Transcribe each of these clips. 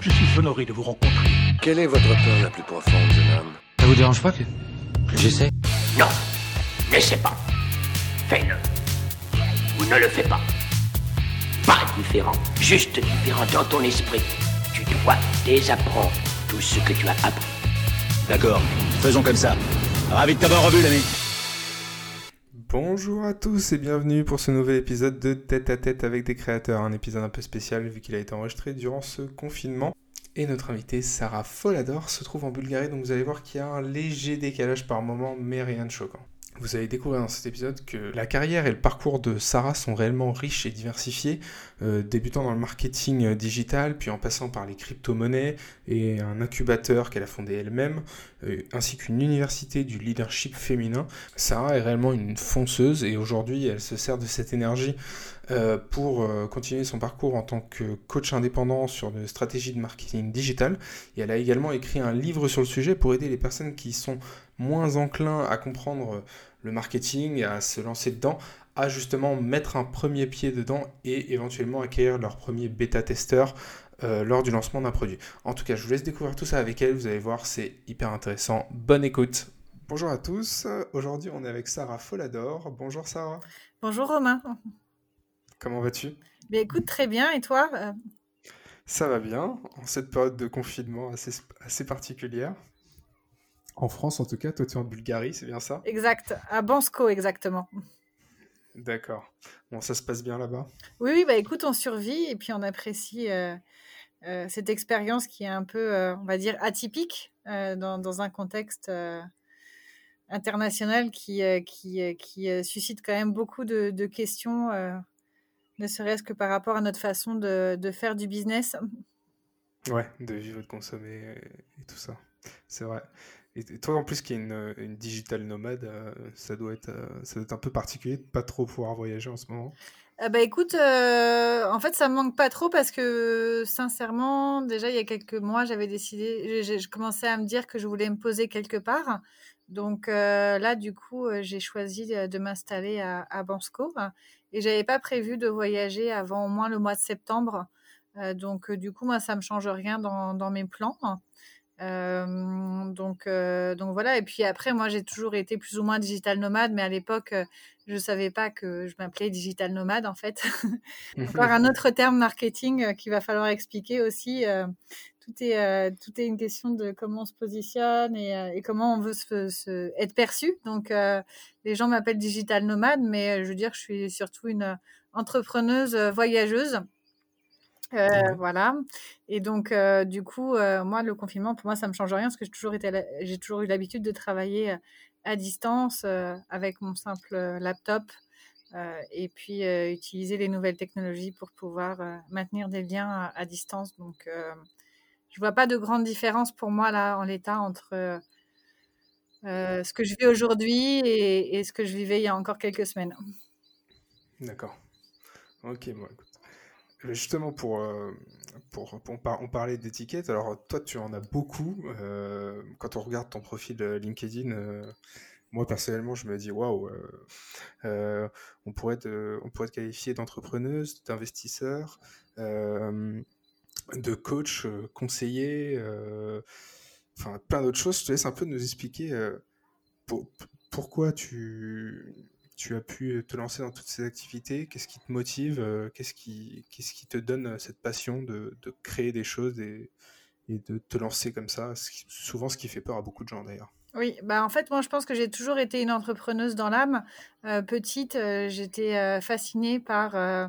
Je suis honoré de vous rencontrer. Quelle est votre peur la plus profonde, jeune homme Ça vous dérange pas que, j'essaie Non, n'essaie pas. Fais-le. Ou ne le fais pas. Pas différent, juste différent dans ton esprit. Tu dois désapprendre tout ce que tu as appris. D'accord, faisons comme ça. Ravi de t'avoir revu, l'ami. Bonjour à tous et bienvenue pour ce nouvel épisode de Tête à Tête avec des créateurs. Un épisode un peu spécial vu qu'il a été enregistré durant ce confinement. Et notre invitée Sarah Folador se trouve en Bulgarie, donc vous allez voir qu'il y a un léger décalage par moment, mais rien de choquant. Vous allez découvrir dans cet épisode que la carrière et le parcours de Sarah sont réellement riches et diversifiés, euh, débutant dans le marketing euh, digital, puis en passant par les crypto-monnaies et un incubateur qu'elle a fondé elle-même, euh, ainsi qu'une université du leadership féminin. Sarah est réellement une fonceuse et aujourd'hui elle se sert de cette énergie pour continuer son parcours en tant que coach indépendant sur une stratégie de marketing digital. Et elle a également écrit un livre sur le sujet pour aider les personnes qui sont moins enclins à comprendre le marketing, à se lancer dedans, à justement mettre un premier pied dedans et éventuellement acquérir leur premier bêta-testeur euh, lors du lancement d'un produit. En tout cas, je vous laisse découvrir tout ça avec elle, vous allez voir, c'est hyper intéressant. Bonne écoute Bonjour à tous, aujourd'hui on est avec Sarah Folador. Bonjour Sarah. Bonjour Romain. Comment vas-tu? Ben écoute, très bien, et toi? Ça va bien, en cette période de confinement assez, assez particulière. En France en tout cas, toi tu es en Bulgarie, c'est bien ça? Exact, à Bansko exactement. D'accord. Bon, ça se passe bien là-bas? Oui, oui, bah écoute, on survit et puis on apprécie euh, euh, cette expérience qui est un peu, euh, on va dire, atypique dans, dans un contexte international qui, qui, qui suscite quand même beaucoup de, de questions, ne serait-ce que par rapport à notre façon de, de faire du business. Ouais, de vivre et de consommer et tout ça. C'est vrai. Et, toi en plus qui es une, une digital nomade, euh, ça, doit être, euh, ça doit être un peu particulier de pas trop pouvoir voyager en ce moment. Euh, bah écoute, euh, en fait, ça me manque pas trop parce que sincèrement, déjà il y a quelques mois, j'avais décidé, je commençais à me dire que je voulais me poser quelque part. Donc euh, là, du coup, euh, j'ai choisi de, m'installer à, Bansko hein, et j'avais pas prévu de voyager avant au moins le mois de septembre. Euh, donc euh, du coup, moi, ça me change rien dans mes plans. Euh, donc, euh, donc voilà. Et puis après, moi, j'ai toujours été plus ou moins digital nomade, mais à l'époque, je savais pas que je m'appelais digital nomade en fait. Encore un autre terme marketing qu'il va falloir expliquer aussi. tout est, tout est une question de comment on se positionne et, et comment on veut se, se- être perçu. Donc, les gens m'appellent digital nomade, mais je veux dire, je suis surtout une entrepreneuse voyageuse. Euh, voilà. Et donc, euh, du coup, euh, moi, le confinement, pour moi, ça me change rien parce que j'ai toujours été, à la- j'ai toujours eu l'habitude de travailler à distance avec mon simple laptop et puis utiliser les nouvelles technologies pour pouvoir maintenir des liens à, à distance. Donc, je vois pas de grande différence pour moi là en l'état entre ce que je vis aujourd'hui et, et ce que je vivais il y a encore quelques semaines. D'accord. Ok, bon, écoute. Justement, pour, euh, pour, pour on parlait alors toi, tu en as beaucoup. euh, quand on regarde ton profil euh, LinkedIn, moi, personnellement, je me dis, waouh, on pourrait te, on pourrait te qualifier d'entrepreneuse, d'investisseur, de coach, conseiller, enfin, plein d'autres choses. Je te laisse un peu nous expliquer pour- pourquoi tu, tu as pu te lancer dans toutes ces activités, qu'est-ce qui te motive, euh, qu'est-ce qui, qu'est-ce qui te donne euh, cette passion de, créer des choses et, de te lancer comme ça, souvent ce qui fait peur à beaucoup de gens d'ailleurs. Oui, bah en fait, moi, je pense que j'ai toujours été une entrepreneuse dans l'âme. Euh, petite, euh, j'étais euh, fascinée par euh,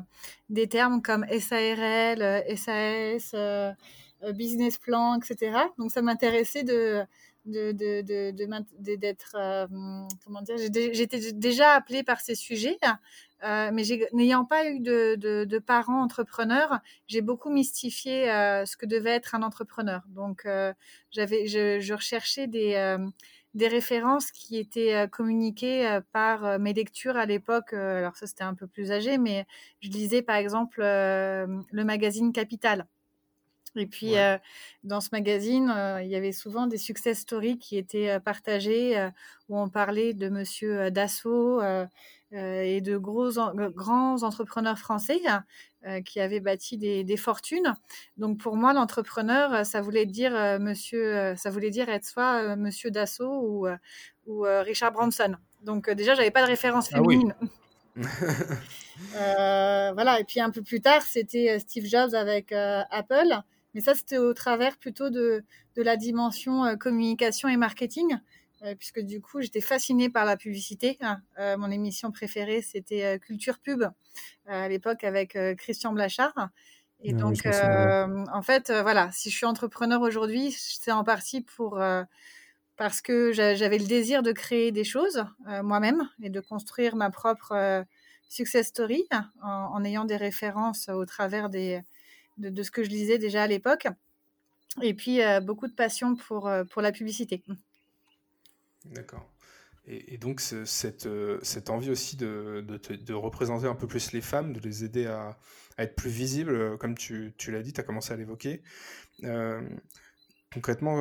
des termes comme SARL, euh, SAS, euh, euh, business plan, etc. Donc, ça m'intéressait de de, de, de, de d'être euh, comment dire j'étais déjà appelée par ces sujets euh, mais n'ayant pas eu de, parents entrepreneurs j'ai beaucoup mystifié euh, ce que devait être un entrepreneur donc euh, j'avais je, je recherchais des euh, des références qui étaient euh, communiquées euh, par euh, mes lectures à l'époque. euh, alors ça, c'était un peu plus âgé, mais je lisais par exemple euh, le magazine Capital. Et puis, Ouais. euh, dans ce magazine, euh, il y avait souvent des success stories qui étaient euh, partagées, où on parlait de Monsieur Dassault et de gros en- grands entrepreneurs français qui avaient bâti des, fortunes. Donc pour moi, l'entrepreneur, ça voulait dire Monsieur, ça voulait dire être soit Monsieur Dassault ou, ou Richard Branson. Donc déjà, j'avais pas de référence Ah oui. féminine. Euh, voilà, et puis un peu plus tard, c'était Steve Jobs avec euh, Apple. Mais ça, c'était au travers plutôt de, de la dimension communication et marketing, puisque du coup, j'étais fascinée par la publicité. Hein. mon émission préférée, c'était Culture Pub, à l'époque avec Christian Blachard. Et Ah donc, euh, en fait, euh, voilà, si je suis entrepreneur aujourd'hui, c'est en partie pour euh, parce que j'a- j'avais le désir de créer des choses euh, moi-même et de construire ma propre euh, success story en, en ayant des références au travers des, de, ce que je lisais déjà à l'époque. Et puis, euh, beaucoup de passion pour, euh, pour la publicité. D'accord. Et, donc, ce- cette, euh, cette envie aussi de, de, te- de représenter un peu plus les femmes, de les aider à, être plus visibles, comme tu, tu l'as dit, tu as commencé à l'évoquer. Concrètement,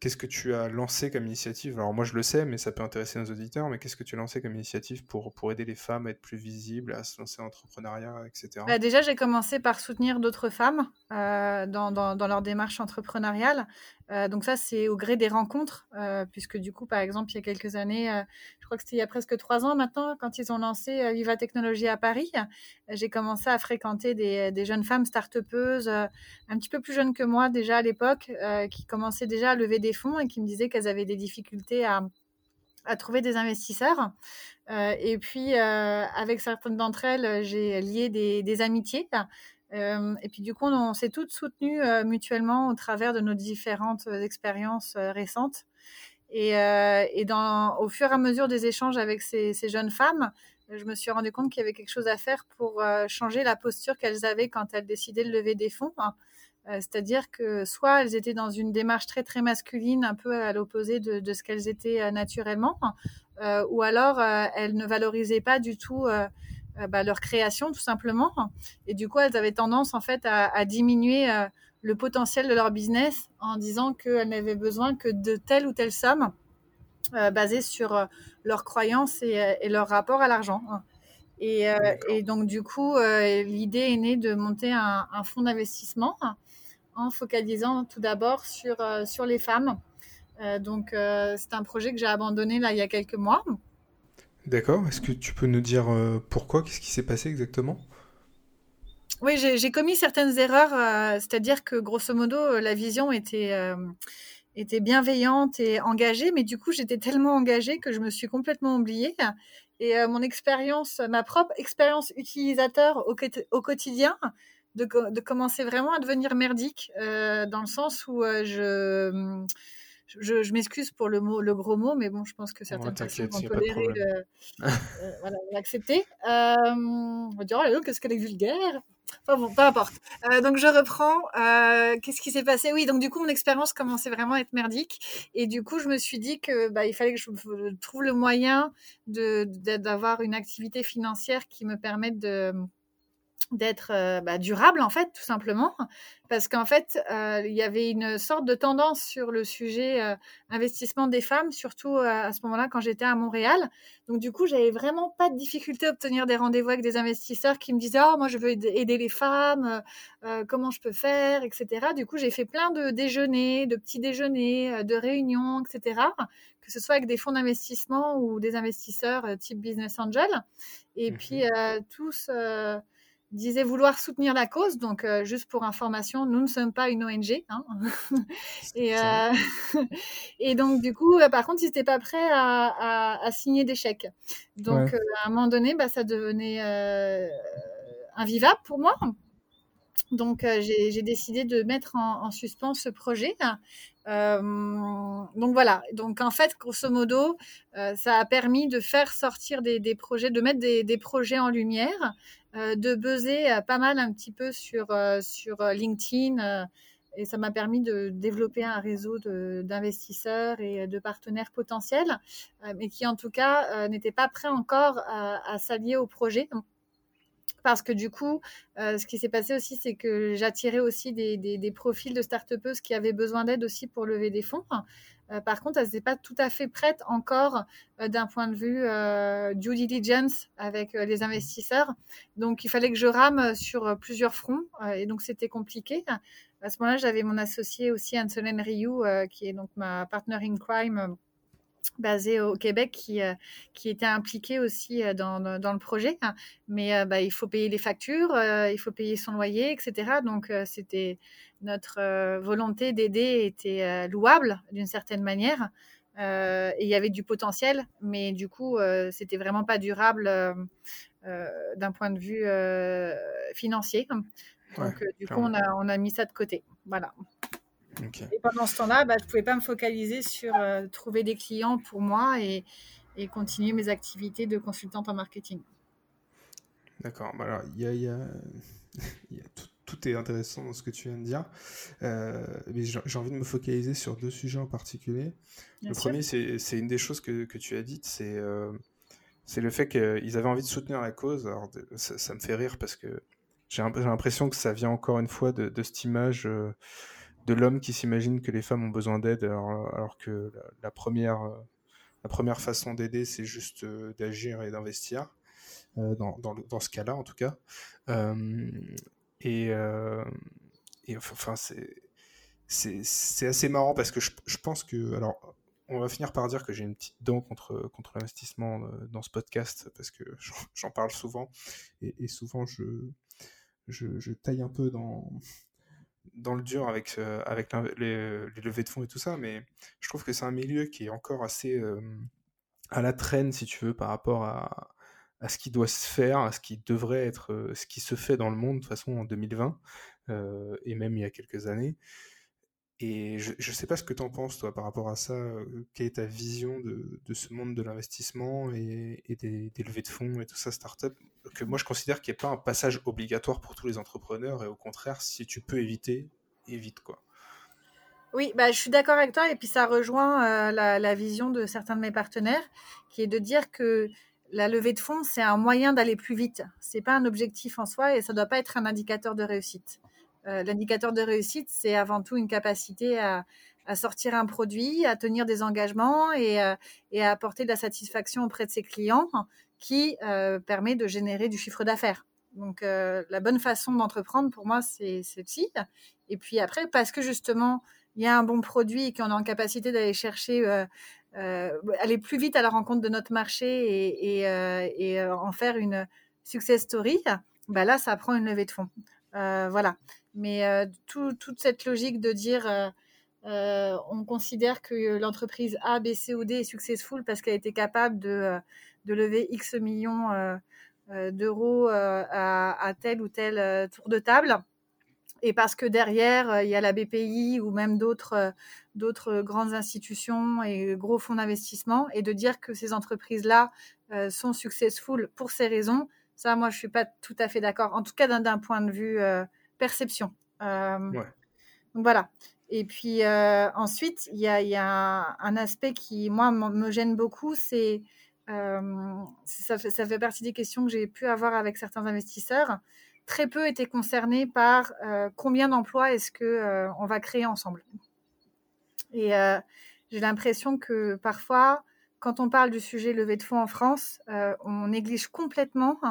qu'est-ce que tu as lancé comme initiative? Alors, moi, je le sais, mais ça peut intéresser nos auditeurs, mais qu'est-ce que tu as lancé comme initiative pour, pour aider les femmes à être plus visibles, à se lancer dans l'entrepreneuriat, etc. Bah, déjà, j'ai commencé par soutenir d'autres femmes euh, dans, dans, dans leur démarche entrepreneuriale. Euh, donc ça, c'est au gré des rencontres, euh, puisque du coup, par exemple, il y a quelques années, euh, je crois que c'était il y a presque trois ans maintenant, quand ils ont lancé Viva Technologie à Paris, j'ai commencé à fréquenter des, jeunes femmes start-upeuses, un petit peu plus jeunes que moi déjà à l'époque, qui commençaient déjà à lever des fonds et qui me disaient qu'elles avaient des difficultés à, trouver des investisseurs. Et puis, avec certaines d'entre elles, j'ai lié des amitiés. Euh, et puis, du coup, on, s'est toutes soutenues euh, mutuellement au travers de nos différentes euh, expériences récentes. Et, au fur et à mesure des échanges avec ces, jeunes femmes, je me suis rendu compte qu'il y avait quelque chose à faire pour changer la posture qu'elles avaient quand elles décidaient de lever des fonds. hein. C'est-à-dire que soit elles étaient dans une démarche très très masculine, un peu à l'opposé de, ce qu'elles étaient naturellement, euh, ou alors elles ne valorisaient pas du tout bah, leur création tout simplement. Et du coup, elles avaient tendance en fait à, à diminuer euh, le potentiel de leur business en disant qu'elles n'avaient besoin que de telle ou telle somme euh, basée sur euh, leurs croyances et, euh, et leur rapport à l'argent. Et, euh, donc du coup, euh, l'idée est née de monter un, un fonds d'investissement en focalisant tout d'abord sur, euh, sur les femmes. Euh, donc euh, c'est un projet que j'ai abandonné là il y a quelques mois. D'accord. Est-ce que tu peux nous dire euh, pourquoi? Qu'est-ce qui s'est passé exactement? Oui, j'ai commis certaines erreurs, euh, c'est-à-dire que grosso modo, euh, la vision était, bienveillante et engagée, mais du coup, j'étais tellement engagée que je me suis complètement oubliée. Et mon expérience, ma propre expérience utilisateur au, quoti- au quotidien, de, co- de commencer vraiment à devenir merdique, dans le sens où je, je, je m'excuse pour le mot, le gros mot, mais bon, je pense que certaines personnes vont tolérer le, euh, voilà, l'accepter. Euh, on va dire, oh là là, qu'est-ce qu'elle est vulgaire. Enfin bon, peu importe. Euh, donc je reprends. Qu'est-ce qui s'est passé? Oui, donc du coup mon expérience commençait vraiment à être merdique, et du coup je me suis dit que bah, il fallait que je trouve le moyen de de- d'avoir une activité financière qui me permette de d'être euh, bah, durable en fait tout simplement. Parce qu'en fait euh, il y avait une sorte de tendance sur le sujet euh, investissement des femmes surtout à ce moment-là quand j'étais à Montréal. Donc du coup j'avais vraiment pas de difficulté à obtenir des rendez-vous avec des investisseurs qui me disaient oh moi je veux aider les femmes comment je peux faire etc du coup j'ai fait plein de déjeuners de petits déjeuners de réunions etc que ce soit avec des fonds d'investissement ou des investisseurs type business angel. Et Mhm. puis tous euh, disait vouloir soutenir la cause. Donc, euh, juste pour information, nous ne sommes pas une ONG. Hein. et, euh, et donc, du coup, euh, par contre, ils n'étaient pas prêts à, à- à signer des chèques. Donc, Ouais. euh, à un moment donné, bah, ça devenait invivable pour moi. Donc, j'ai décidé de mettre en, en suspens ce projet. Euh, donc voilà. Donc en fait, grosso modo, euh, ça a permis de faire sortir des, des projets, de mettre des, des projets en lumière, de buzzer euh, pas mal un petit peu sur euh, sur euh, LinkedIn. euh, et ça m'a permis de développer un réseau d'investisseurs et de partenaires potentiels, euh, mais qui en tout cas euh, n'étaient pas prêts encore à, s'allier au projet. parce que du coup, ce qui s'est passé aussi, c'est que j'attirais aussi des, des, profils de start qui avaient besoin d'aide aussi pour lever des fonds. Euh, par contre, elles n'étaient pas tout à fait prêtes encore euh, d'un point de vue euh, due diligence avec les investisseurs. Donc, il fallait que je rame sur plusieurs fronts et donc c'était compliqué. À ce moment-là, j'avais mon associé aussi, Anne-Solène Rioux, qui est donc ma partner in crime basé au Québec qui, euh, qui était impliqué aussi euh, dans, dans, le projet. Mais euh, bah, il faut payer les factures, il faut payer son loyer, etc. Donc c'était notre volonté d'aider était louable d'une certaine manière. et il y avait du potentiel, mais du coup, c'était vraiment pas durable d'un point de vue financier. Donc, du coup, on a, on a mis ça de côté. Voilà. Et pendant ce temps-là, bah, je ne pouvais pas me focaliser sur euh, trouver des clients pour moi et, et, continuer mes activités de consultante en marketing. D'accord. Bah, alors, il y a, y a... y a tout, tout, est intéressant dans ce que tu viens de dire. Euh, mais j'ai envie de me focaliser sur deux sujets en particulier. Bien le sûr. premier, c'est une des choses que, que tu as dites, c'est euh, c'est le fait qu'ils avaient envie de soutenir la cause. Alors, ça, ça, me fait rire parce que j'ai l'impression que ça vient encore une fois de, de cette image de l'homme qui s'imagine que les femmes ont besoin d'aide alors, que la, première, euh, la première façon d'aider, c'est juste euh, d'agir et d'investir, euh, dans, dans, dans, ce cas-là en tout cas. et, et, enfin, c'est assez marrant parce que je, je, pense que. Alors, on va finir par dire que j'ai une petite dent contre, contre l'investissement dans ce podcast parce que j'en parle souvent et, souvent je, je, taille un peu dans, dans le dur avec, euh, avec les, les, levées de fonds et tout ça, mais je trouve que c'est un milieu qui est encore assez euh, à la traîne, si tu veux, par rapport à, à, ce qui doit se faire, à ce qui devrait être, euh, ce qui se fait dans le monde, de toute façon, en 2020, et même il y a quelques années. Et je ne sais pas ce que tu en penses, toi, par rapport à ça. quelle est ta vision de, de ce monde de l'investissement et, des, levées de fonds et tout ça, start-up Que moi, je considère qu'il n'y a pas un passage obligatoire pour tous les entrepreneurs. Et au contraire, si tu peux éviter, évite, quoi. Oui, bah, je suis d'accord avec toi. Et puis, ça rejoint euh, la, la, vision de certains de mes partenaires, qui est de dire que la levée de fonds, c'est un moyen d'aller plus vite. C'est pas un objectif en soi et ça ne doit pas être un indicateur de réussite. Euh, l'indicateur de réussite, c'est avant tout une capacité à, sortir un produit, à tenir des engagements et, euh, à apporter de la satisfaction auprès de ses clients qui euh, permet de générer du chiffre d'affaires. Donc la bonne façon d'entreprendre pour moi, c'est celle-ci. Et puis après, parce que justement, il y a un bon produit et qu'on est en capacité d'aller chercher, aller plus vite à la rencontre de notre marché et, en faire une success story, bah là, ça prend une levée de fonds. voilà. Mais euh, toute cette logique de dire euh, euh, on considère que l'entreprise A, B, C ou D est successful parce qu'elle a été capable de, de lever X millions d'euros à, tel ou tel tour de table et parce que derrière, il y a la BPI ou même d'autres d'autres grandes institutions et gros fonds d'investissement, et de dire que ces entreprises-là sont successful pour ces raisons, ça, moi, je suis pas tout à fait d'accord. En tout cas, d'un point de vue perception. Euh, donc voilà. Et puis euh, ensuite, il y a, y a, un aspect qui, moi, me gêne beaucoup, c'est euh, ça, fait, ça fait partie des questions que j'ai pu avoir avec certains investisseurs. Très peu étaient concernés par combien d'emplois est-ce que on va créer ensemble. Et j'ai l'impression que parfois, quand on parle du sujet levée de fonds en France, on néglige complètement euh,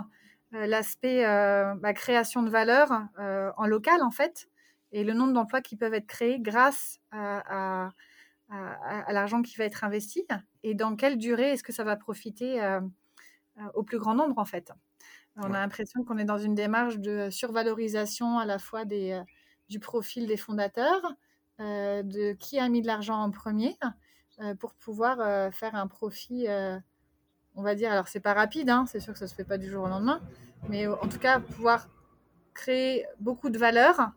l'aspect euh, bah, création de valeur euh, en local en fait et le nombre d'emplois qui peuvent être créés grâce à, à, l'argent qui va être investi et dans quelle durée est-ce que ça va profiter au plus grand nombre en fait. On a l'impression qu'on est dans une démarche de survalorisation à la fois des, du profil des fondateurs, de qui a mis de l'argent en premier pour pouvoir faire un profit on va dire, alors c'est pas rapide, hein, c'est sûr que ça se fait pas du jour au lendemain, mais en tout cas pouvoir créer beaucoup de valeur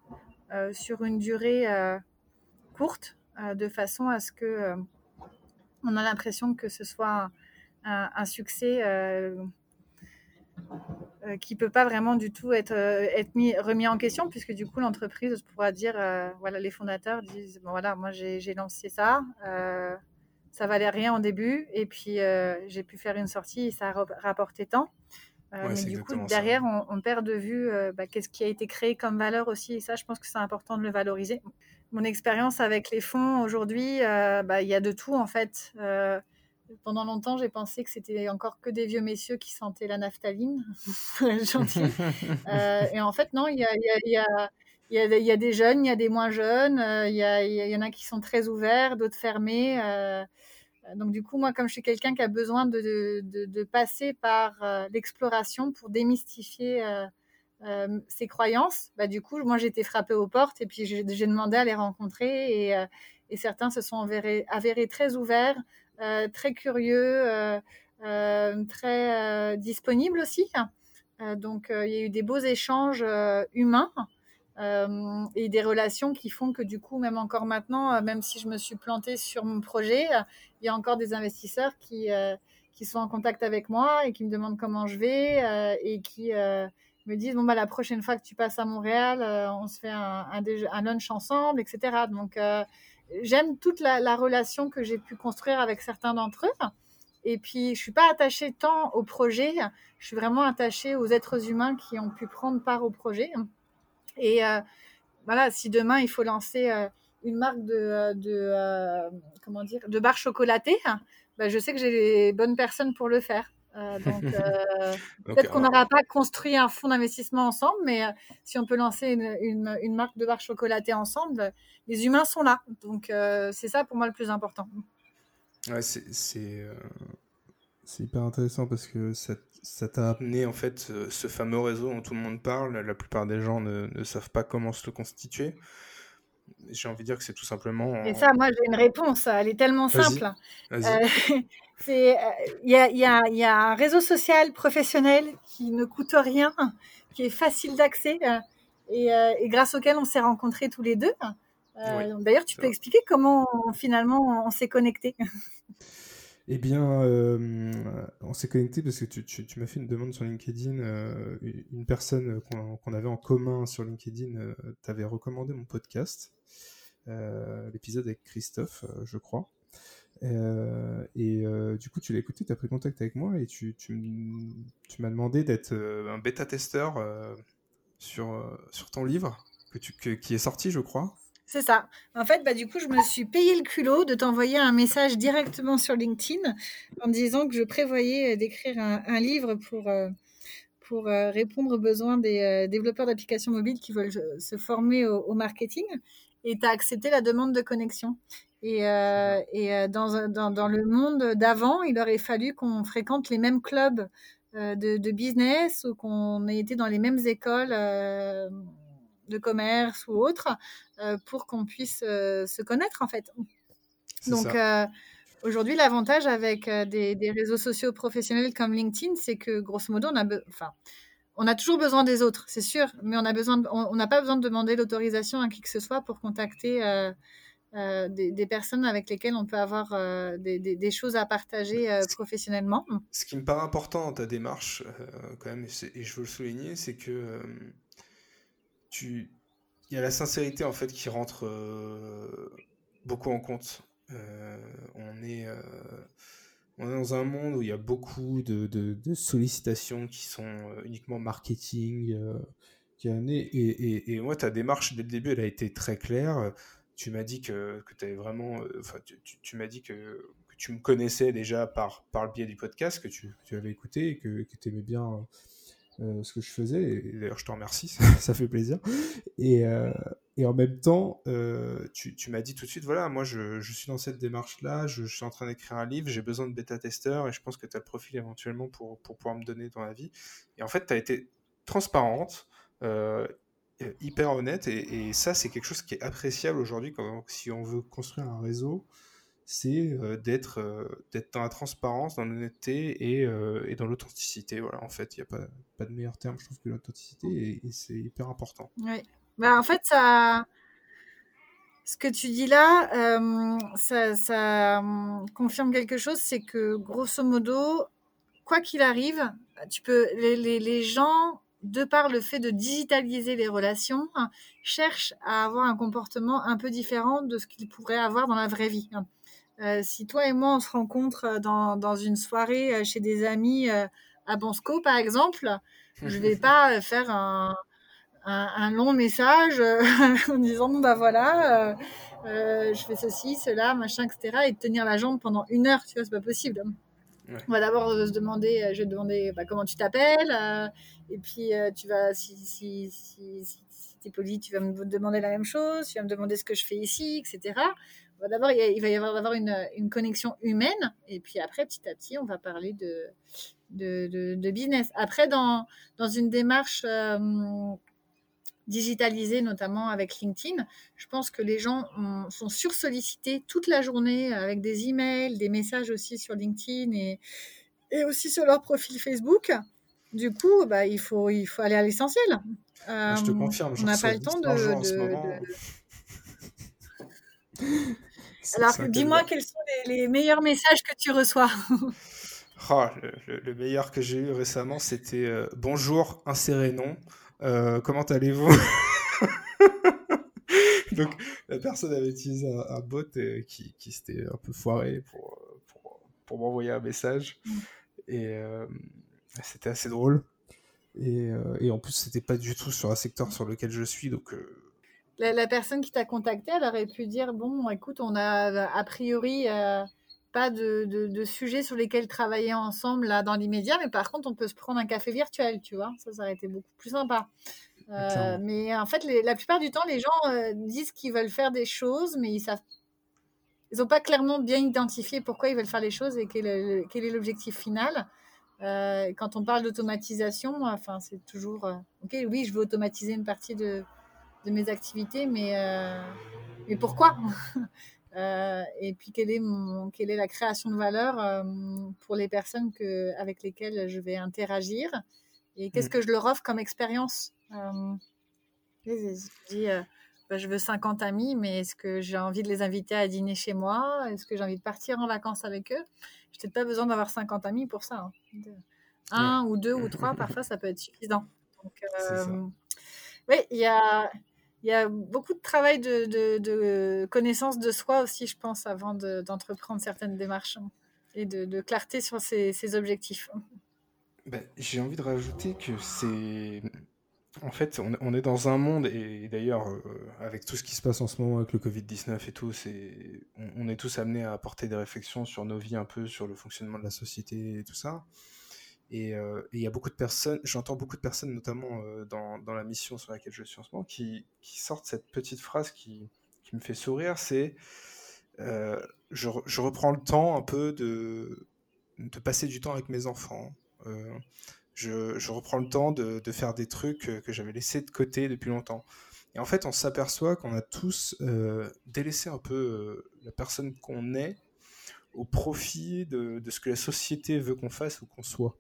euh, sur une durée euh, courte, euh, de façon à ce que on a l'impression que ce soit un, succès qui peut pas vraiment du tout être, être mis, remis en question, puisque du coup l'entreprise pourra dire, voilà, les fondateurs disent, bon voilà, moi j'ai lancé ça ça valait rien au début et puis euh, j'ai pu faire une sortie et ça a rapporté tant. Euh, Ouais, mais du coup, derrière, on, on perd de vue euh, bah, qu'est-ce qui a été créé comme valeur aussi. Et ça, je pense que c'est important de le valoriser. Mon expérience avec les fonds aujourd'hui, euh, bah, il y a de tout en fait. Pendant longtemps, j'ai pensé que c'était encore que des vieux messieurs qui sentaient la naphtaline, gentil. Et en fait, non, il y a, il y a- il y a- il y a des- jeunes, il y a des moins jeunes, euh, il y, en a qui sont très ouverts, d'autres fermés. euh, donc du coup, moi, comme je suis quelqu'un qui a besoin de, passer par euh, l'exploration pour démystifier euh, ses croyances, bah, du coup, moi, j'ai été frappée aux portes et puis j'ai demandé à les rencontrer et, certains se sont avérés, très ouverts, très curieux, très disponibles aussi. Euh, donc, il y a eu des beaux échanges humains euh, et des relations qui font que du coup, même encore maintenant, euh, même si je me suis plantée sur mon projet, euh, il y a encore des investisseurs qui, qui sont en contact avec moi et qui me demandent comment je vais et qui me disent bon bah la prochaine fois que tu passes à Montréal, on se fait un, lunch ensemble, etc. Donc j'aime toute la, la relation que j'ai pu construire avec certains d'entre eux. Et puis, je suis pas attachée tant au projet, je suis vraiment attachée aux êtres humains qui ont pu prendre part au projet. Et euh, voilà, si demain il faut lancer euh, une marque de, de euh, comment dire, de barres chocolatées, bah, je sais que j'ai les bonnes personnes pour le faire. Euh, donc, euh, peut-être qu'on n'aura pas construit un fonds d'investissement ensemble, mais euh, si on peut lancer une, une, une marque de barres chocolatées ensemble, les humains sont là. Donc, euh, c'est ça pour moi le plus important. Ouais, c'est c'est, euh, c'est hyper intéressant parce que ça ça t'a amené en fait ce, ce fameux réseau dont tout le monde parle. La plupart des gens ne, ne savent pas comment se le constituer. J'ai envie de dire que c'est tout simplement. Et ça, moi, j'ai une réponse. Elle est tellement simple. Euh, euh, il y, a, il y, a, il y a un réseau social professionnel qui ne coûte rien, qui est facile d'accès euh, et, euh, et grâce auquel on s'est rencontrés tous les deux. Euh, Oui, D'ailleurs, tu peux vrai. expliquer comment finalement on s'est connectés? Eh bien, euh, on s'est connecté parce que tu, m'as fait une demande sur LinkedIn. euh, une personne qu'on avait en commun sur LinkedIn euh, t'avait recommandé mon podcast, l'épisode avec Christophe, je crois. Et du coup, tu l'as écouté, tu as pris contact avec moi et tu, m'as demandé d'être un bêta-testeur sur, ton livre qui est sorti, je crois. C'est ça. En fait, bah, du coup, je me suis payé le culot de t'envoyer un message directement sur LinkedIn en disant que je prévoyais euh, d'écrire un, livre pour, euh, euh, répondre aux besoins des développeurs d'applications mobiles qui veulent se former au, marketing. Et tu as accepté la demande de connexion. Et, dans, le monde d'avant, il aurait fallu qu'on fréquente les mêmes clubs de, business ou qu'on ait été dans les mêmes écoles de commerce ou autres euh, pour qu'on puisse euh, se connaître en fait. Donc euh, aujourd'hui, l'avantage avec des, des réseaux sociaux professionnels comme LinkedIn, c'est que grosso modo, on a, enfin, on a toujours besoin des autres, c'est sûr, mais on a besoin, de- on on n'a pas besoin de demander l'autorisation à qui que ce soit pour contacter euh, euh, des, des personnes avec lesquelles on peut avoir euh, des, des- des choses à partager professionnellement. Ce qui me paraît important dans ta démarche, quand même, et, je veux le souligner, c'est que il y a la sincérité en fait qui rentre euh, beaucoup en compte. Euh, on est, euh, on est dans un monde où il y a beaucoup de, de- sollicitations qui sont uniquement marketing, qui amené. Et, et, moi, ta démarche dès le début, elle a été très claire. Tu m'as dit que, que avais vraiment, enfin, tu, tu- m'as dit que, tu me connaissais déjà par, par le biais du podcast, que tu, que tu avais écouté et que tu aimais bien euh, ce que je faisais. Et d'ailleurs, je te remercie, ça fait plaisir. Et, euh, et en même temps, euh, tu, tu m'as dit tout de suite, voilà, moi je, je suis dans cette démarche-là, je, suis en train d'écrire un livre, j'ai besoin de bêta-testeurs et je pense que tu as le profil éventuellement pour, pour pouvoir me donner dans la vie. Et en fait, tu as été transparente, hyper honnête, et, et ça, c'est quelque chose qui est appréciable aujourd'hui si on veut construire un réseau, c'est euh, d'être euh, d'être dans la transparence, dans l'honnêteté et, euh, dans l'authenticité. Voilà, en fait, il n'y a pas, de meilleur terme, je trouve, que l'authenticité, et, c'est hyper important. Oui. Bah, en fait, ça, ce que tu dis là, ça, confirme quelque chose, c'est que grosso modo, quoi qu'il arrive, tu peux, les, gens, de par le fait de digitaliser les relations, cherchent à avoir un comportement un peu différent de ce qu'ils pourraient avoir dans la vraie vie. Euh, si toi et moi on se rencontre dans, dans une soirée euh, chez des amis euh, à Bonsco, par exemple, je vais pas faire un, un, long message en disant bah voilà, je fais ceci, cela, machin, etc. et tenir la jambe pendant une heure, tu vois, c'est pas possible. On va d'abord se demander, je vais te demander bah, comment tu t'appelles, et puis tu vas, si, si, si, si, tu es poli, tu vas me demander la même chose, tu vas me demander ce que je fais ici, etc. D'abord, il va y avoir, une, une, connexion humaine, et puis après, petit à petit, on va parler de, de, de, business. Après, dans, dans une démarche digitalisée, notamment avec LinkedIn, je pense que les gens sont sursollicités toute la journée avec des emails, des messages aussi sur LinkedIn et, et aussi sur leur profil Facebook. Du coup, bah, il, faut, il faut aller à l'essentiel. je te euh, confirme, on n'a pas le temps de. Alors, dis-moi quels sont les, meilleurs messages que tu reçois. oh, le, meilleur que j'ai eu récemment, c'était euh, Bonjour, insérez non. Euh, comment allez-vous Donc, la personne avait utilisé un, bot euh, qui, qui s'était un peu foiré pour, pour, pour m'envoyer un message. Mm. Et c'était assez drôle. Et, et en plus, c'était pas du tout sur un secteur sur lequel je suis. Donc. La, la, personne qui t'a contacté, elle aurait pu dire Bon, écoute, on a a priori pas de, de, sujets sur lesquels travailler ensemble là dans l'immédiat, mais par contre, on peut se prendre un café virtuel, tu vois. Ça, ça aurait été beaucoup plus sympa. Euh, mais en fait, la plupart du temps, les gens euh, disent qu'ils veulent faire des choses, mais ils savent. Ils n'ont pas clairement bien identifié pourquoi ils veulent faire les choses et quel est, quel est l'objectif final. Euh, quand on parle d'automatisation, enfin, c'est toujours. ok, oui, je veux automatiser une partie de, de mes activités, mais, mais pourquoi Euh, et puis quelle est, mon, quelle est la création de valeur euh, pour les personnes que, avec lesquelles je vais interagir et qu'est-ce mm. que je leur offre comme expérience. Euh, je dis, bah, je veux 50 amis, mais est-ce que j'ai envie de les inviter à dîner chez moi? Est-ce que j'ai envie de partir en vacances avec eux? Je n'ai pas besoin d'avoir 50 amis pour ça. Hein. Un ou deux ou trois, parfois, ça peut être suffisant. Donc, oui, il y a il y a beaucoup de travail de, connaissance de soi aussi, je pense, avant d'entreprendre certaines démarches hein, et de, clarté sur ses, objectifs. Ben, j'ai envie de rajouter que c'est. En fait, on, est dans un monde, et d'ailleurs, euh, avec tout ce qui se passe en ce moment avec le Covid-19 et tout, on, on, est tous amenés à apporter des réflexions sur nos vies un peu, sur le fonctionnement de la société et tout ça. Euh, et il y a beaucoup de personnes, j'entends beaucoup de personnes, notamment euh, dans, la mission sur laquelle je suis en ce moment, qui, sortent cette petite phrase qui, me fait sourire, c'est euh, je, reprends le temps un peu de, passer du temps avec mes enfants. Je, reprends le temps de, faire des trucs que j'avais laissés de côté depuis longtemps. Et en fait, on s'aperçoit qu'on a tous délaissé un peu la personne qu'on est au profit de, ce que la société veut qu'on fasse ou qu'on soit.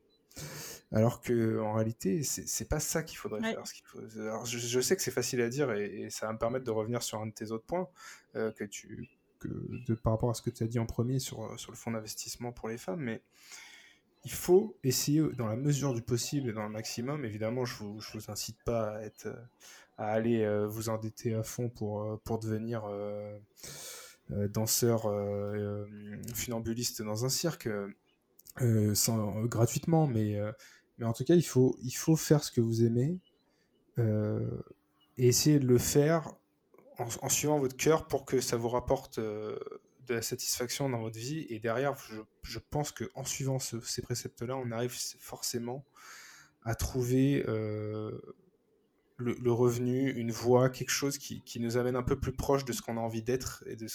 Alors que en réalité, c'est pas ça qu'il faudrait faire. Ce faut... Alors, je, sais que c'est facile à dire et, ça va me permettre de revenir sur un de tes autres points euh, que tu, que, de, par rapport à ce que tu as dit en premier sur, sur le fonds d'investissement pour les femmes, mais il faut essayer dans la mesure du possible et dans le maximum. Évidemment, je vous, je vous incite pas à être à aller euh, vous endetter à fond pour, euh, pour devenir danseur funambuliste dans un cirque euh, sans, euh, gratuitement, mais, euh, mais en tout cas, il faut, il faut faire ce que vous aimez et essayer de le faire en, suivant votre cœur pour que ça vous rapporte de la satisfaction dans votre vie. Et derrière, je, je pense qu'en suivant ces préceptes-là, on arrive forcément à trouver le, revenu, une voie, quelque chose qui, qui, nous amène un peu plus proche de ce qu'on a envie d'être et de,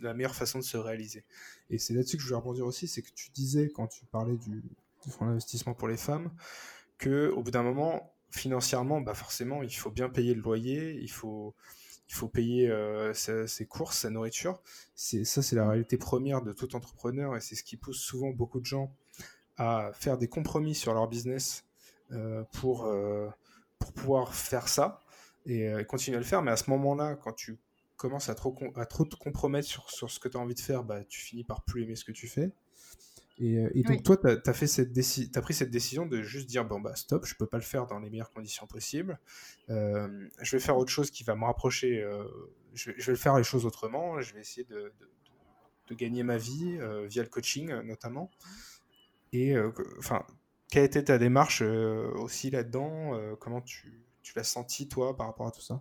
la, meilleure façon de se réaliser. Et c'est là-dessus que je voulais rebondir aussi, c'est que tu disais, quand tu parlais du, fonds d'investissement pour les femmes, que au bout d'un moment, financièrement, bah forcément, il faut bien payer le loyer, il faut, il faut payer euh, ses, courses, sa nourriture. C'est, ça, c'est la réalité première de tout entrepreneur et c'est ce qui pousse souvent beaucoup de gens à faire des compromis sur leur business euh, pour... Euh, pour pouvoir faire ça euh, et, continuer à le faire. Mais à ce moment-là, quand tu commences à trop, à trop te compromettre sur, sur ce que tu as envie de faire, bah, tu finis par plus aimer ce que tu fais. Et, euh, donc, toi, tu as, fait cette as pris cette décision de juste dire bon, bah stop, je peux pas le faire dans les meilleures conditions possibles. Euh, je vais faire autre chose qui va me rapprocher. je, vais, je, vais, faire les choses autrement. Je vais essayer de, de, de gagner ma vie via le coaching, notamment. Et enfin, quelle était ta démarche aussi là-dedans Comment tu, tu l'as senti, toi, par rapport à tout ça?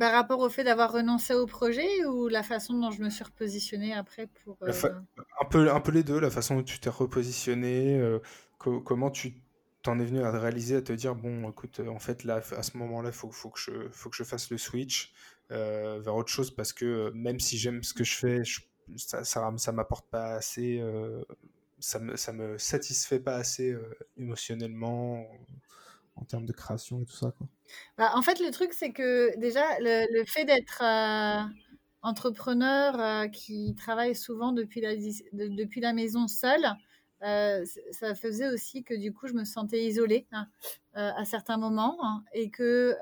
Par rapport au fait d'avoir renoncé au projet ou la façon dont je me suis repositionnée après pour... un, peu, un peu les deux, la façon dont tu t'es repositionné, comment tu t'en es venu à réaliser, à te dire, bon, écoute, en fait, là, à ce moment-là, il faut, faut, que je, faut que je fasse le switch vers autre chose parce que même si j'aime ce que je fais, ça, ça, ça m'apporte pas assez, ça, me, me satisfait pas assez émotionnellement en termes de création et tout ça. Bah, en fait, le truc, c'est que déjà, le, fait d'être entrepreneur qui travaille souvent depuis la, maison seul, ça faisait aussi que du coup, je me sentais isolée hein, à certains moments hein, et que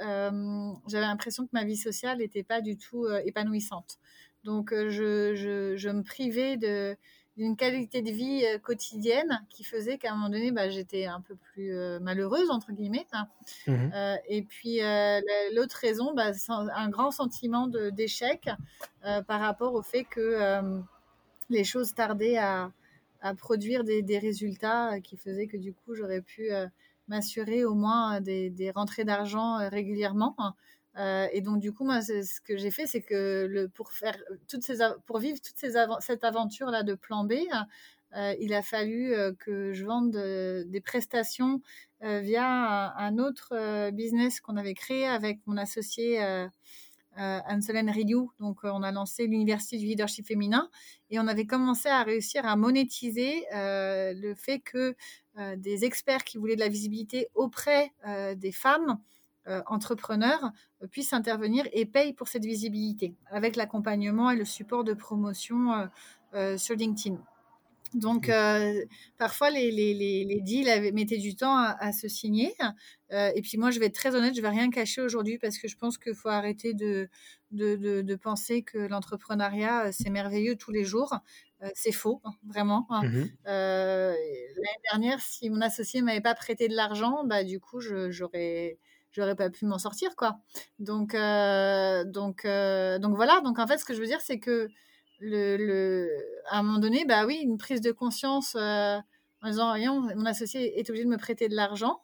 j'avais l'impression que ma vie sociale n'était pas du tout épanouissante. Donc, je, me privais de, d'une qualité de vie euh, quotidienne qui faisait qu'à un moment donné, bah, j'étais un peu plus euh, malheureuse, entre guillemets. Hein. Mmh euh, et puis, l'autre raison, bah, un grand sentiment d'échec par rapport au fait que les choses tardaient à, à produire des, des, résultats qui faisaient que du coup, j'aurais pu m'assurer au moins des, des rentrées d'argent régulièrement. Hein. Euh, et donc, du coup, moi, ce que j'ai fait, c'est que pour, vivre toute cette aventure-là de plan B, euh, il a fallu euh, que je vende des prestations via un, autre business qu'on avait créé avec mon associé Anne-Solène. Donc, on a lancé l'Université du leadership féminin et on avait commencé à réussir à monétiser le fait que des experts qui voulaient de la visibilité auprès des femmes euh, entrepreneurs euh, puissent intervenir et payent pour cette visibilité avec l'accompagnement et le support de promotion euh, sur LinkedIn. Donc, parfois, les, les, les, deals mettaient du temps à, se signer. et puis, moi, je vais être très honnête, je ne vais rien cacher aujourd'hui parce que je pense qu'il faut arrêter de, de, de, penser que l'entrepreneuriat, c'est merveilleux tous les jours. c'est faux, hein, vraiment. Hein. Mmh l'année dernière, si mon associé ne m'avait pas prêté de l'argent, bah, du coup, j'aurais j'aurais pas pu m'en sortir quoi. Donc euh, donc euh, donc voilà. Donc en fait, ce que je veux dire, c'est que le, à un moment donné, bah oui, une prise de conscience euh, en disant, mon associé est obligé de me prêter de l'argent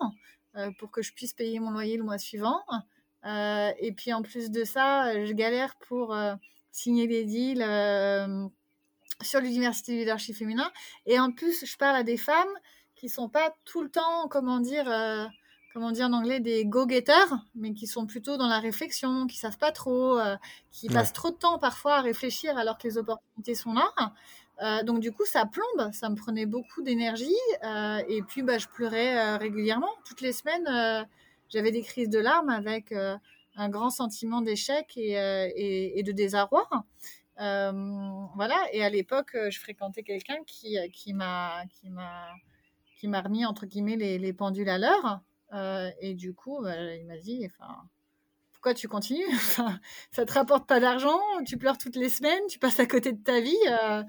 pour que je puisse payer mon loyer le mois suivant. et puis en plus de ça, je galère pour signer des deals sur l'université du leadership féminin. Et en plus, je parle à des femmes qui sont pas tout le temps, comment dire, comment dire en anglais, des go-getters, mais qui sont plutôt dans la réflexion, qui savent pas trop, euh, qui passent trop de temps parfois à réfléchir alors que les opportunités sont là. Euh, donc du coup, ça plombe, ça me prenait beaucoup d'énergie. Euh, et puis, bah, je pleurais régulièrement. Toutes les semaines, j'avais des crises de larmes avec un grand sentiment d'échec et, et, de désarroi. voilà. Et à l'époque, je fréquentais quelqu'un qui, m'a qui m'a qui m'a remis entre guillemets les, les pendules à l'heure. Euh, et du coup, bah, il m'a dit, enfin, pourquoi tu continues? Enfin, Ça te rapporte pas d'argent, tu pleures toutes les semaines, tu passes à côté de ta vie? Euh,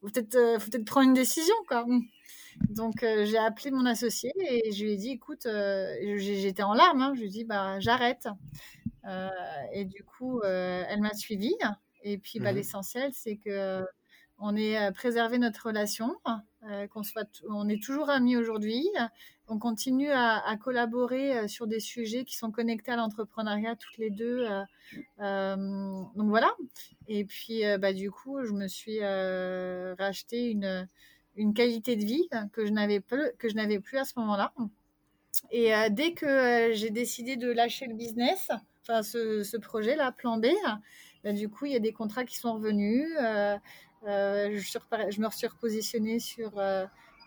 faut peut-être, euh, faut peut-être prendre une décision, quoi. Mmh. Donc j'ai appelé mon associé et je lui ai dit, écoute, j'étais en larmes. Hein, je lui ai dit, bah j'arrête. et du coup, elle m'a suivie. Et puis, bah, mmh l'essentiel, c'est que on ait préservé notre relation, qu'on soit, on est toujours amis aujourd'hui, on continue à, collaborer euh, sur des sujets qui sont connectés à l'entrepreneuriat toutes les deux. Euh, euh, donc voilà. Et puis, bah, du coup, je me suis racheté une, qualité de vie que je n'avais plus, que je n'avais plus à ce moment-là. Et dès que j'ai décidé de lâcher le business, enfin ce, projet-là, Plan B, bah, du coup, il y a des contrats qui sont revenus. je, je, me suis repositionnée sur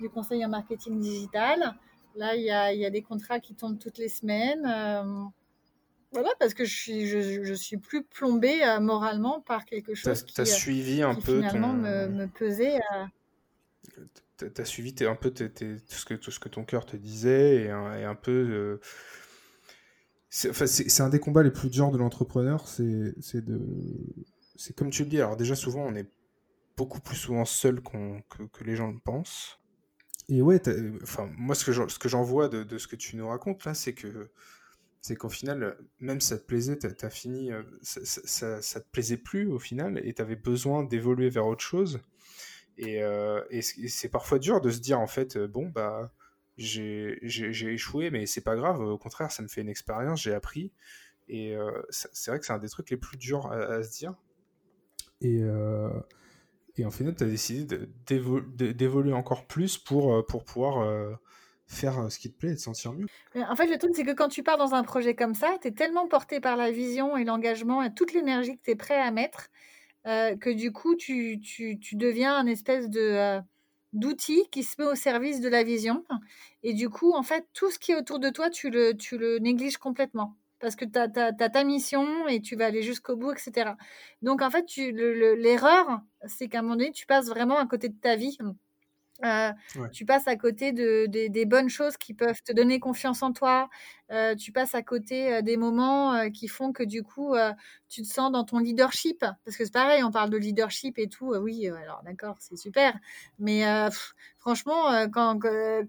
du conseil en marketing digital. Là, il y a, des contrats qui tombent toutes les semaines. Euh, voilà, parce que je suis, je, suis plus plombée euh, moralement par quelque chose qui, as suivi un peu finalement me, pesait. Tu as suivi un peu tout, ce que, tout ce que ton cœur te disait et un, peu. c'est un des combats les plus durs de l'entrepreneur, c'est de. C'est comme tu le dis, alors déjà souvent on est beaucoup plus souvent seul que, que, les gens le pensent. Et ouais, enfin, moi, ce que j'en vois de, ce que tu nous racontes là, c'est que c'est qu'au final, même ça te plaisait, tu as, fini, euh, ça, ça, te plaisait plus au final, et tu avais besoin d'évoluer vers autre chose. Et, euh, c'est parfois dur de se dire, en fait, euh, bon, bah, j'ai échoué, mais c'est pas grave. Au contraire, ça me fait une expérience, j'ai appris. Et c'est vrai que c'est un des trucs les plus durs à, se dire. Et, et en fait, tu as décidé d'évoluer encore plus pour, pour pouvoir faire ce qui te plaît et te sentir mieux. En fait, le truc, c'est que quand tu pars dans un projet comme ça, tu es tellement porté par la vision et l'engagement et toute l'énergie que tu es prêt à mettre que du coup, tu, deviens un espèce d'outil qui se met au service de la vision. Et du coup, en fait, tout ce qui est autour de toi, tu le négliges complètement. Parce que tu as, ta mission et tu vas aller jusqu'au bout, etc. Donc, en fait, l'erreur, c'est qu'à un moment donné, tu passes vraiment à côté de ta vie. Euh, tu passes à côté de, des bonnes choses qui peuvent te donner confiance en toi. Euh, tu passes à côté euh, des moments qui font que du coup, tu te sens dans ton leadership. Parce que c'est pareil, on parle de leadership et tout. oui, alors d'accord, c'est super. Mais franchement, quand,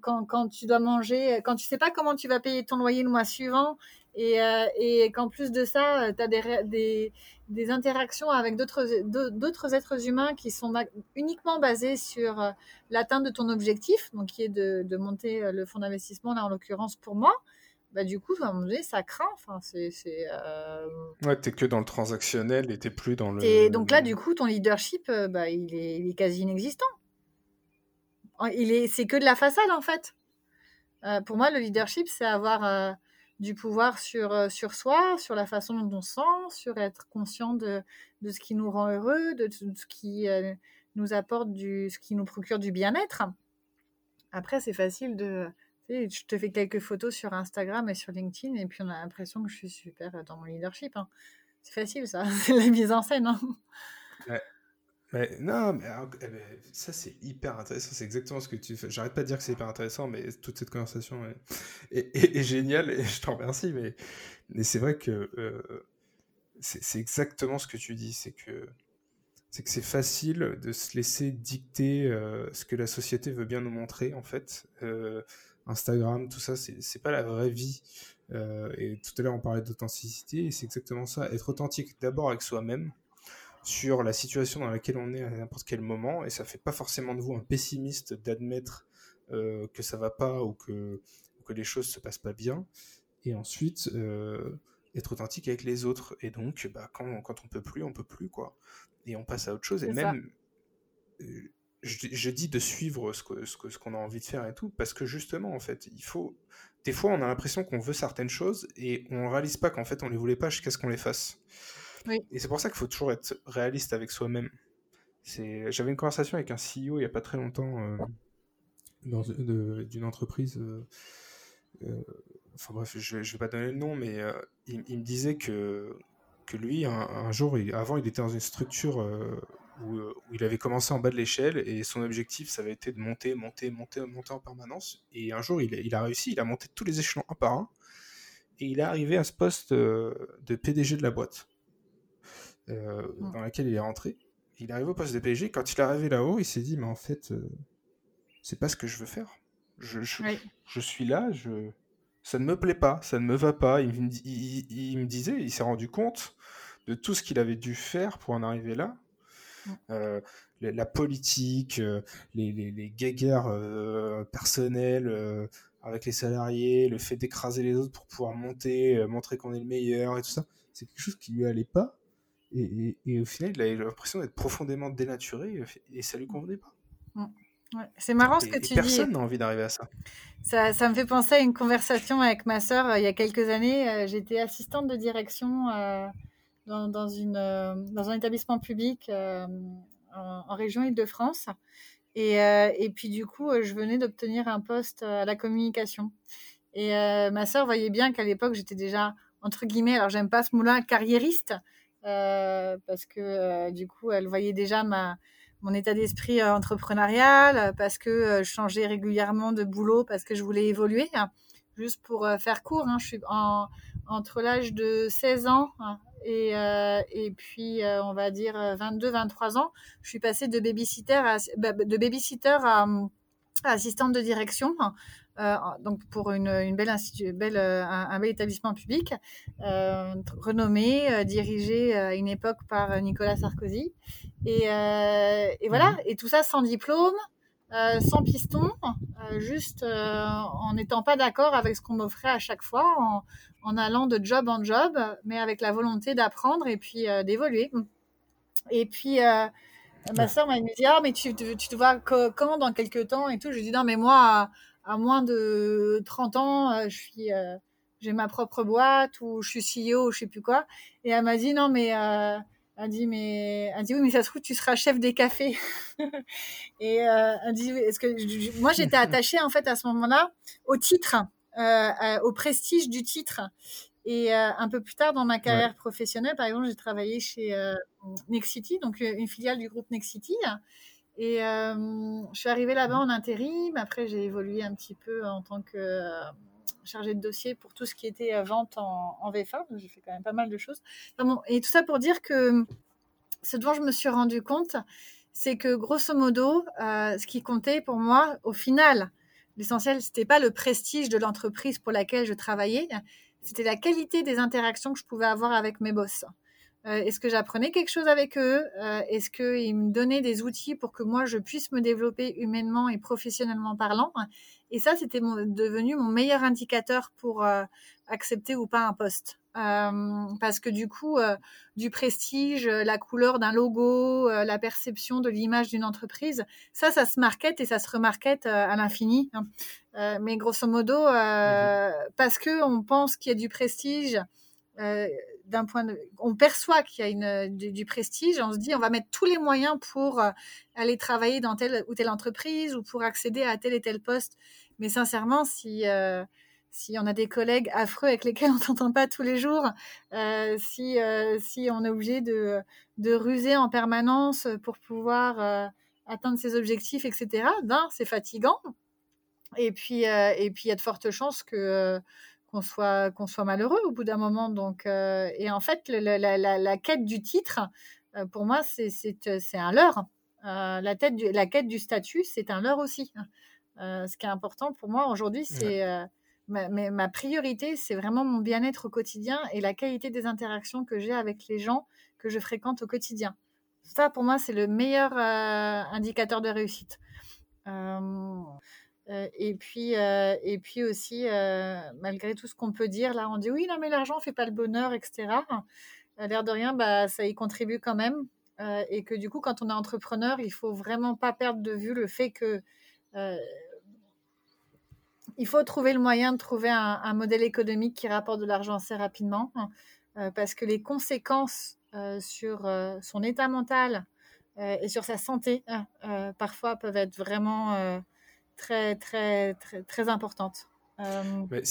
quand, quand, tu dois manger, quand tu sais pas comment tu vas payer ton loyer le mois suivant et, et qu'en plus de ça, tu as des, des des interactions avec d'autres êtres humains qui sont uniquement basées sur euh, l'atteinte de ton objectif, donc qui est de, monter euh, le fonds d'investissement, là en l'occurrence pour moi, bah, du coup, à un moment donné, ça craint. Enfin, c'est, euh... Ouais, t'es que dans le transactionnel et t'es plus dans le. Et donc là, du coup, ton leadership, euh, bah, il, est, il est quasi inexistant. Il est, c'est que de la façade, en fait. pour moi, le leadership, c'est avoir du pouvoir sur, euh, sur soi, sur la façon dont on sent, sur être conscient de, de ce qui nous rend heureux, de, ce qui euh, nous apporte du, ce qui nous procure du bien-être. Après, c'est facile de. Je te fais quelques photos sur Instagram et sur LinkedIn, et puis on a l'impression que je suis super dans mon leadership. Hein. C'est facile, ça. C'est la mise en scène. Hein. Mais non, mais eh ben, ça c'est hyper intéressant. C'est exactement ce que tu fais. J'arrête pas de dire que c'est hyper intéressant, mais toute cette conversation est, géniale et je t'en remercie. Mais, mais c'est vrai que euh, c'est exactement ce que tu dis. C'est que c'est que c'est facile de se laisser dicter euh, ce que la société veut bien nous montrer en fait. Euh, Instagram, tout ça, c'est pas la vraie vie. et tout à l'heure on parlait d'authenticité et c'est exactement ça. Être authentique d'abord avec soi-même sur la situation dans laquelle on est à n'importe quel moment, et ça fait pas forcément de vous un pessimiste d'admettre euh, que ça va pas ou que, que les choses se passent pas bien, et ensuite euh, être authentique avec les autres, et donc bah, quand, quand on peut plus, on peut plus, quoi, et on passe à autre chose, et même, euh, je, dis de suivre ce qu'on ce que, ce qu'on a envie de faire et tout, parce que justement, en fait, il faut, des fois on a l'impression qu'on veut certaines choses, et on réalise pas qu'en fait on les voulait pas jusqu'à ce qu'on les fasse. Et c'est pour ça qu'il faut toujours être réaliste avec soi-même. J'avais une conversation avec un CEO il n'y a pas très longtemps euh, d'une entreprise. Euh, euh, enfin bref, je ne vais pas donner le nom, mais il, me disait que, lui, un, jour, avant, il était dans une structure où, où, il avait commencé en bas de l'échelle et son objectif, ça avait été de monter, monter, monter, monter en permanence. Et un jour, il, il a réussi, il a monté tous les échelons un par un et il est arrivé à ce poste de PDG de la boîte. Euh, mm. dans laquelle il est rentré. Il arrive au poste de PG. Quand il est arrivé là-haut, il s'est dit, mais en fait, euh, c'est pas ce que je veux faire. Je, je, suis là, je... ça ne me plaît pas, ça ne me va pas. Il, me, il, me disait, il s'est rendu compte de tout ce qu'il avait dû faire pour en arriver là. Mm. Euh, la, politique, les, les, les guéguerres personnelles avec les salariés, le fait d'écraser les autres pour pouvoir monter, montrer qu'on est le meilleur et tout ça, c'est quelque chose qui lui allait pas. Et, et, au final, il a l'impression d'être profondément dénaturé et ça lui convenait pas. Mmh. C'est marrant ce que tu dis. Personne n'a envie d'arriver à ça. ça. ça. me fait penser à une conversation avec ma sœur euh, il y a quelques années. Euh, j'étais assistante de direction euh, dans, dans, une, dans un établissement public en, région Île-de-France. Et, et, puis du coup, je venais d'obtenir un poste à la communication. Et ma sœur voyait bien qu'à l'époque, j'étais déjà, entre guillemets, alors j'aime pas ce mot-là, carriériste. Euh, parce que euh, du coup, elle voyait déjà mon état d'esprit euh, entrepreneurial, parce que je changeais régulièrement de boulot, parce que je voulais évoluer. Juste pour faire court, hein, je suis en, entre l'âge de 16 ans hein, et, et puis, on va dire 22-23 ans, je suis passée de babysitter à, bah, de babysitter à, à assistante de direction. Euh, donc pour une, une belle, belle euh, un, bel établissement public, euh, renommé, dirigé à une époque par Nicolas Sarkozy. Et, et voilà, mhm. et tout ça sans diplôme, euh, sans piston, euh, juste euh, en n'étant pas d'accord avec ce qu'on m'offrait à chaque fois, en, en, allant de job en job, mais avec la volonté d'apprendre et puis d'évoluer. Et puis ma soeur m'a dit ah mais tu, tu te vois quand dans quelques temps et tout? Je lui dis non mais moi à, moins de 30 ans, je suis j'ai ma propre boîte ou je suis CEO ou je sais plus quoi. Et elle m'a dit non mais euh, elle dit mais elle dit oui mais ça se trouve tu seras chef des cafés. et euh, elle dit est-ce que moi j'étais attachée en fait à ce moment-là au titre, euh, au prestige du titre. Et euh, un peu plus tard dans ma carrière professionnelle, par exemple, j'ai travaillé chez euh, Nexity, donc une filiale du groupe Nexity. Et je suis arrivée là-bas en intérim. Après, j'ai évolué un petit peu en tant que chargée de dossier pour tout ce qui était euh, vente en, en VFA. J'ai fait quand même pas mal de choses. et tout ça pour dire que ce dont je me suis rendu compte, c'est que grosso modo, euh, ce qui comptait pour moi, au final, l'essentiel, c'était pas le prestige de l'entreprise pour laquelle je travaillais, c'était la qualité des interactions que je pouvais avoir avec mes boss. Euh, est-ce que j'apprenais quelque chose avec eux? Euh, Est-ce qu'ils me donnaient des outils pour que moi je puisse me développer humainement et professionnellement parlant? Et ça, c'était devenu mon meilleur indicateur pour euh, accepter ou pas un poste. parce que du coup, du prestige, la couleur d'un logo, la perception de l'image d'une entreprise, ça, ça se marquette et ça se remarquette à l'infini. Hein. mais grosso modo, mmh parce que on pense qu'il y a du prestige, on perçoit qu'il y a une, du, prestige, on se dit on va mettre tous les moyens pour euh, aller travailler dans telle ou telle entreprise ou pour accéder à tel et tel poste. Mais sincèrement, si euh, si on a des collègues affreux avec lesquels on s'entend pas tous les jours, euh, si si on est obligé de de ruser en permanence pour pouvoir atteindre ses objectifs, etc. Ben c'est fatigant. Et puis et puis il y a de fortes chances que qu'on soit, qu'on soit malheureux au bout d'un moment. Donc, euh, et en fait, la, la, la, quête du titre, euh, pour moi, c'est, c'est, euh, un leurre. la, tête du, la quête du statut, c'est un leurre aussi. ce qui est important pour moi aujourd'hui, c'est ma, ma, priorité, c'est vraiment mon bien-être au quotidien et la qualité des interactions que j'ai avec les gens que je fréquente au quotidien. Ça, pour moi, c'est le meilleur indicateur de réussite. Euh, et puis, euh, et puis aussi, euh, malgré tout ce qu'on peut dire, là, on dit oui, non, mais l'argent fait pas le bonheur, etc. L'air de rien, bah, ça y contribue quand même. et que du coup, quand on est entrepreneur, il faut vraiment pas perdre de vue le fait que il faut trouver le moyen de trouver un, modèle économique qui rapporte de l'argent assez rapidement, hein, parce que les conséquences sur son état mental et sur sa santé, hein, parfois peuvent être vraiment très, très, très, importante. Euh,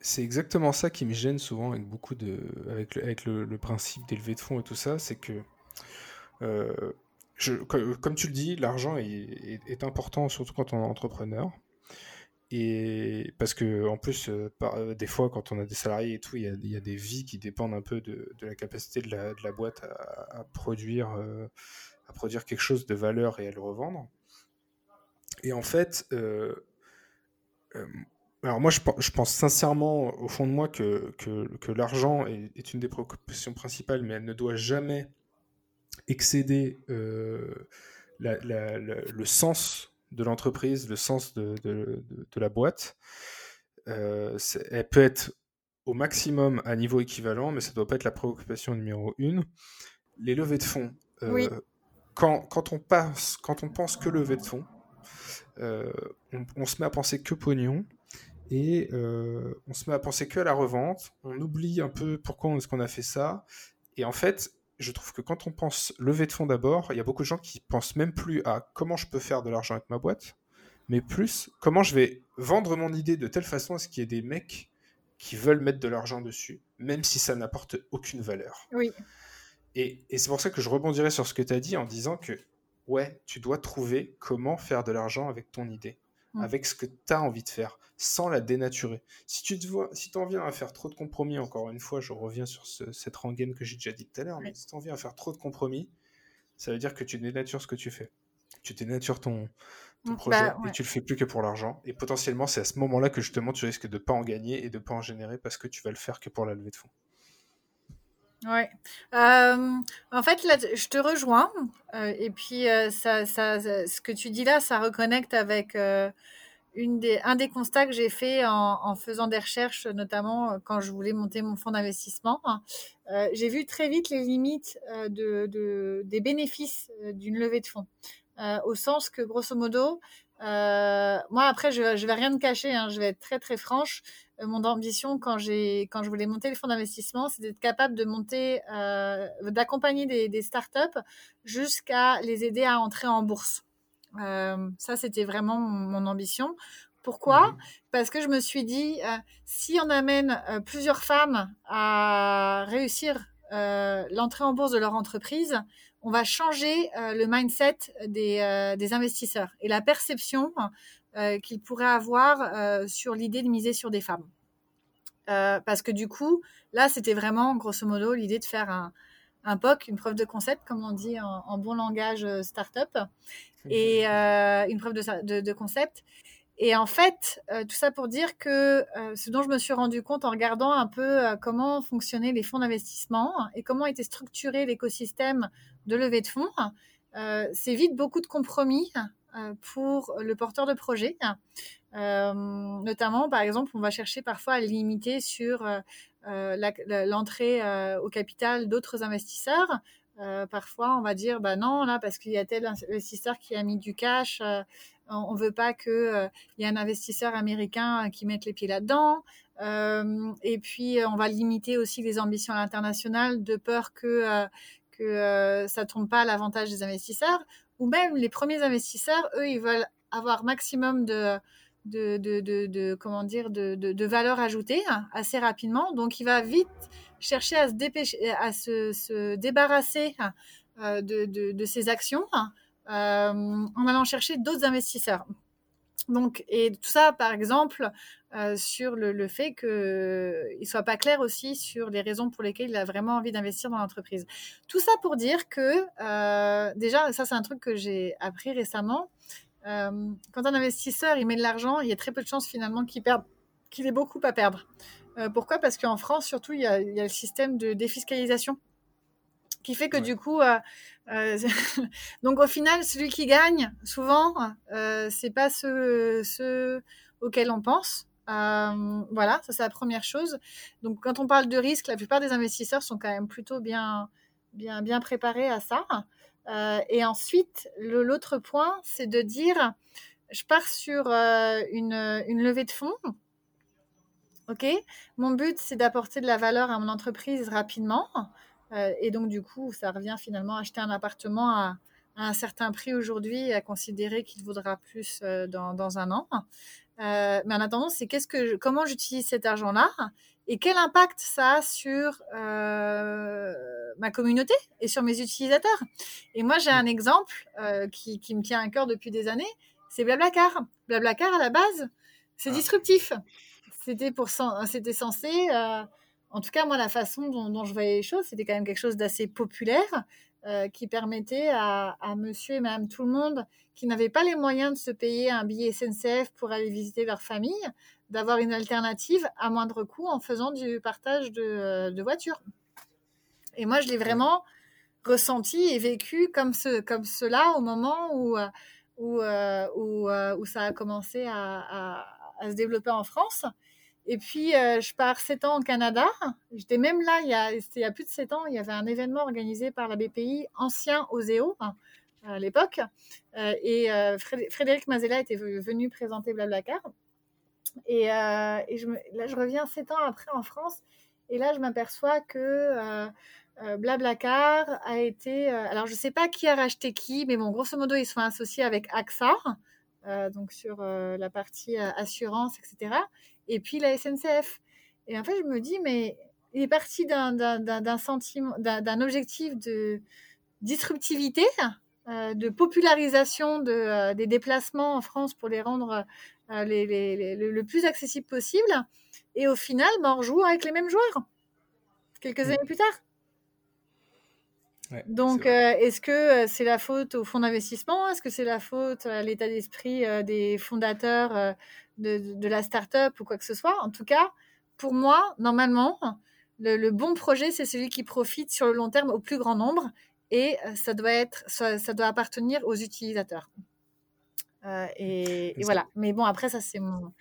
c'est exactement ça qui me gêne souvent avec beaucoup de avec le, avec le, principe d'élever de fonds et tout ça, c'est que euh, je, comme, tu le dis, l'argent est, important surtout quand on est entrepreneur. Et parce que en plus, euh, par, des fois, quand on a des salariés et tout, il y a, des vies qui dépendent un peu de, de la capacité de la, de la boîte à produire, à produire quelque chose de valeur et à le revendre. Et en fait, euh, euh, alors moi je, je, pense sincèrement au fond de moi que, que, que l'argent est, est, une des préoccupations principales, mais elle ne doit jamais excéder euh, la, la, le sens de l'entreprise, le sens de, de, de, la boîte. elle peut être au maximum à niveau équivalent, mais ça ne doit pas être la préoccupation numéro une. Les levées de fonds. Oui. Quand, quand, on passe, quand on pense que levée de fonds, euh, on, se met à penser que pognon et euh, on se met à penser que à la revente. On oublie un peu pourquoi est-ce qu'on a fait ça. Et en fait, je trouve que quand on pense lever de fonds d'abord, il y a beaucoup de gens qui pensent même plus à comment je peux faire de l'argent avec ma boîte, mais plus comment je vais vendre mon idée de telle façon à ce qu'il y ait des mecs qui veulent mettre de l'argent dessus, même si ça n'apporte aucune valeur. Oui. Et, et c'est pour ça que je rebondirais sur ce que tu as dit en disant que ouais, tu dois trouver comment faire de l'argent avec ton idée, mmh. avec ce que tu as envie de faire, sans la dénaturer. Si tu te vois, si en viens à faire trop de compromis, encore une fois, je reviens sur cette rengaine que j'ai déjà dit tout à l'heure, mais si tu en viens à faire trop de compromis, ça veut dire que tu dénatures ce que tu fais. Tu dénatures ton, projet bah, et tu le fais plus que pour l'argent. Et potentiellement, c'est à ce moment-là que justement tu risques de pas en gagner et de pas en générer parce que tu vas le faire que pour la levée de fonds. Ouais. Euh, en fait, je te rejoins. Euh, et puis, euh, ça, ce que tu dis là, ça reconnecte avec une des, un des constats que j'ai fait en, faisant des recherches, notamment quand je voulais monter mon fonds d'investissement. Euh, j'ai vu très vite les limites de, de- des bénéfices d'une levée de fonds. Au sens que, grosso modo, moi, après, je ne vais rien te cacher, hein, je vais être très, très franche. Euh, mon ambition, quand, j'ai, quand je voulais monter les fonds d'investissement, c'est d'être capable de monter, euh, d'accompagner des, des startups jusqu'à les aider à entrer en bourse. Euh, ça, c'était vraiment mon, mon ambition. Pourquoi? Mhm. Parce que je me suis dit, euh, si on amène plusieurs femmes à réussir l'entrée en bourse de leur entreprise, on va changer le mindset des, des investisseurs et la perception euh, qu'ils pourraient avoir euh, sur l'idée de miser sur des femmes. Euh, parce que du coup, là, c'était vraiment, grosso modo, l'idée de faire un, un POC, une preuve de concept, comme on dit en, en bon langage startup, et euh, une preuve de, sa- de- de concept. Et en fait, euh, tout ça pour dire que euh, ce dont je me suis rendu compte en regardant un peu comment fonctionnaient les fonds d'investissement et comment était structuré l'écosystème de levée de fonds, c'est vite beaucoup de compromis pour le porteur de projet. Euh, notamment, par exemple, on va chercher parfois à limiter sur euh, euh, l'entrée euh, au capital d'autres investisseurs. Euh, parfois, on va dire, bah non, là, parce qu'il y a tel investisseur qui a mis du cash, euh, on ne veut pas qu'il euh, y ait un investisseur américain qui mette les pieds là-dedans. Euh, et puis, euh, on va limiter aussi les ambitions à l'international de peur que, euh, que euh, ça tombe pas à l'avantage des investisseurs. Ou même les premiers investisseurs, eux, ils veulent avoir maximum de, de, de, comment dire, de, valeur ajoutée hein, assez rapidement. Donc, il va vite chercher à se, dépêcher, à se, se débarrasser euh, de, ses actions euh, en allant chercher d'autres investisseurs. Donc, et tout ça, par exemple, euh, sur le, le fait qu'il ne soit pas clair aussi sur les raisons pour lesquelles il a vraiment envie d'investir dans l'entreprise. Tout ça pour dire que, euh, déjà, ça c'est un truc que j'ai appris récemment, euh, quand un investisseur il met de l'argent, il y a très peu de chances finalement qu'il perde, qu'il ait beaucoup à perdre. Euh, pourquoi? Parce qu'en France, surtout, il y, a, il y, a, le système de défiscalisation qui fait que ouais. du coup, euh, euh, donc au final, celui qui gagne, souvent, euh, c'est pas ceux, ceux auxquels on pense. Euh, voilà, ça c'est la première chose. Donc quand on parle de risque, la plupart des investisseurs sont quand même plutôt bien, bien, bien préparés à ça. Et ensuite, l'autre point, c'est de dire, je pars sur une, une levée de fonds. Ok, mon but c'est d'apporter de la valeur à mon entreprise rapidement. Euh, et donc, du coup, ça revient finalement à acheter un appartement à, à un certain prix aujourd'hui et à considérer qu'il vaudra plus euh, dans, dans, un an. Euh, mais en attendant, c'est qu'est-ce que je, comment j'utilise cet argent-là et quel impact ça a sur euh, ma communauté et sur mes utilisateurs? Et moi, j'ai un exemple euh, qui, qui, me tient à cœur depuis des années, c'est Blablacar. Blablacar, à la base, c'est ah. disruptif. C'était pour, c'était censé en tout cas, moi, la façon dont, dont je voyais les choses, c'était quand même quelque chose d'assez populaire euh, qui permettait à, à, monsieur et madame tout le monde qui n'avaient pas les moyens de se payer un billet SNCF pour aller visiter leur famille, d'avoir une alternative à moindre coût en faisant du partage de, de voitures. Et moi, je l'ai vraiment ressenti et vécu comme, ce, comme cela au moment où, où, euh, où, où ça a commencé à, à, à se développer en France. Et puis, euh, je pars 7 ans au Canada. J'étais même là, il y, a, plus de 7 ans, il y avait un événement organisé par la BPI, ancien Oseo, hein, à l'époque. Euh, et euh, Frédéric Mazella était venu présenter Blablacar. Et, là, je reviens 7 ans après en France. Et là, je m'aperçois que Blablacar a été... alors, je ne sais pas qui a racheté qui, mais bon, grosso modo, ils sont associés avec AXA, donc sur la partie assurance, etc et puis la SNCF. Et en fait, je me dis, mais il est parti d'un sentiment, d'un objectif de disruptivité, euh, de popularisation de, euh, des déplacements en France pour les rendre euh, les, les, les, le, plus accessible possible. Et au final, ben, on rejoue avec les mêmes joueurs, quelques années plus tard. Ouais, Donc, est-ce est que c'est la faute au fonds d'investissement? Est-ce que c'est la faute à l'état d'esprit des fondateurs de, de, la start-up ou quoi que ce soit. En tout cas, pour moi, normalement, le, le bon projet, c'est celui qui profite sur le long terme au plus grand nombre et euh, ça doit, être, ça, ça doit appartenir aux utilisateurs. Euh, et, et voilà. Mais bon, après, ça, c'est mon,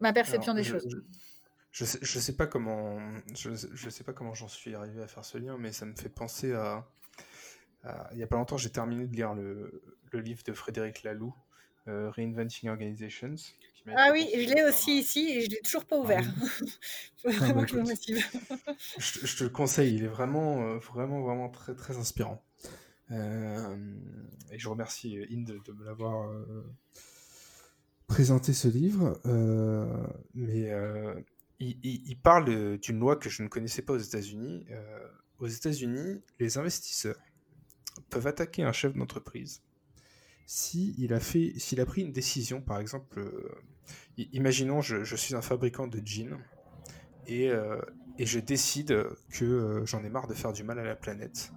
ma perception Alors, des je, choses. je, je sais, je sais pas comment, je, je sais pas comment j'en suis arrivé à faire ce lien, mais ça me fait penser à, à- il y a pas longtemps, j'ai terminé de lire le, le livre de Frédéric Laloux, euh, Reinventing Organizations, qui Ah oui, je l'ai aussi ici et je l'ai toujours pas Ah ouvert. oui. Ah bah je te je te le conseille, il est vraiment, euh, vraiment, vraiment très, très inspirant. Euh, et je remercie Inde de me l'avoir euh, présenté ce livre. euh, mais euh, il, il- il parle d'une loi que je ne connaissais pas aux États-Unis. Euh, aux États-Unis, les investisseurs peuvent attaquer un chef d'entreprise si il a fait, s'il a pris une décision, par exemple, euh, imaginons je, je suis un fabricant de jeans et, euh, je décide que euh, j'en ai marre de faire du mal à la planète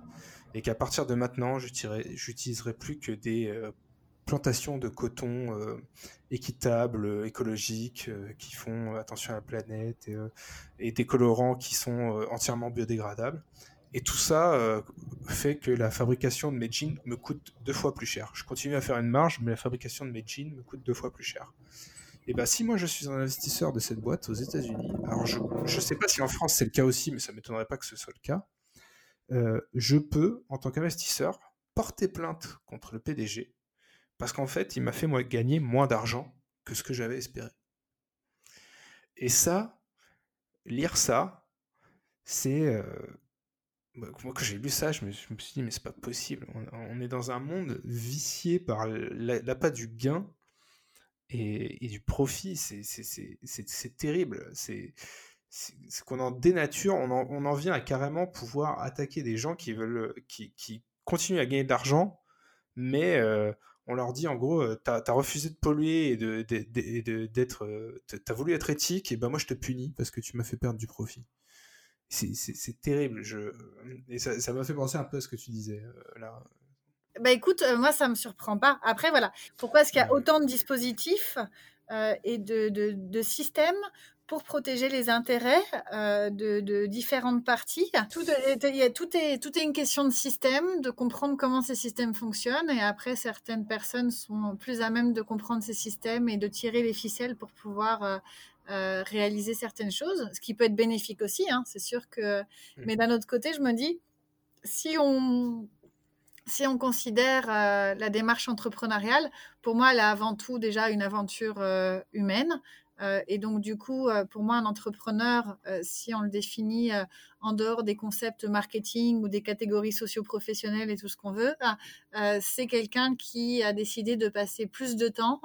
et qu'à partir de maintenant, j'utiliserai plus que des plantations de coton équitables, écologiques, qui font attention à la planète et, des colorants qui sont entièrement biodégradables. Et tout ça euh, fait que la fabrication de mes jeans me coûte deux fois plus cher. Je continue à faire une marge, mais la fabrication de mes jeans me coûte deux fois plus cher. Et bah si moi je suis un investisseur de cette boîte aux États-Unis, alors je ne sais pas si en France c'est le cas aussi, mais ça m'étonnerait pas que ce soit le cas, euh, je peux, en tant qu'investisseur, porter plainte contre le PDG parce qu'en fait, il m'a fait moi gagner moins d'argent que ce que j'avais espéré. Et ça, lire ça, c'est euh, moi quand j'ai lu ça, je me, suis dit mais c'est pas possible. On, est dans un monde vicié par la- l'appât du gain et, et du profit. C'est terrible. C'est qu'on en dénature, on en, on en vient à carrément pouvoir attaquer des gens qui veulent, qui, qui continuent à gagner de l'argent, mais euh, on leur dit en gros, euh, t'as as refusé de polluer et de d'être, euh, t'as voulu être éthique, et ben moi je te punis parce que tu m'as fait perdre du profit. C'est terrible. Je... Et ça m'a fait penser un peu à ce que tu disais euh, là. Bah écoute, euh, moi ça me surprend pas. Après voilà, pourquoi est-ce qu'il y a autant de dispositifs euh, et de, de- de systèmes pour protéger les intérêts euh, de, de différentes parties? Tout est, il y a- tout, est, tout est une question de système, de comprendre comment ces systèmes fonctionnent et après certaines personnes sont plus à même de comprendre ces systèmes et de tirer les ficelles pour pouvoir euh, réaliser certaines choses, ce qui peut être bénéfique aussi, hein, c'est sûr que... Mais d'un autre côté, je me dis, si on, si on considère euh, la démarche entrepreneuriale, pour moi, elle est avant tout déjà une aventure euh, humaine. Euh, et donc, du coup, pour moi, un entrepreneur, si on le définit en dehors des concepts marketing ou des catégories socio-professionnelles et tout ce qu'on veut, c'est quelqu'un qui a décidé de passer plus de temps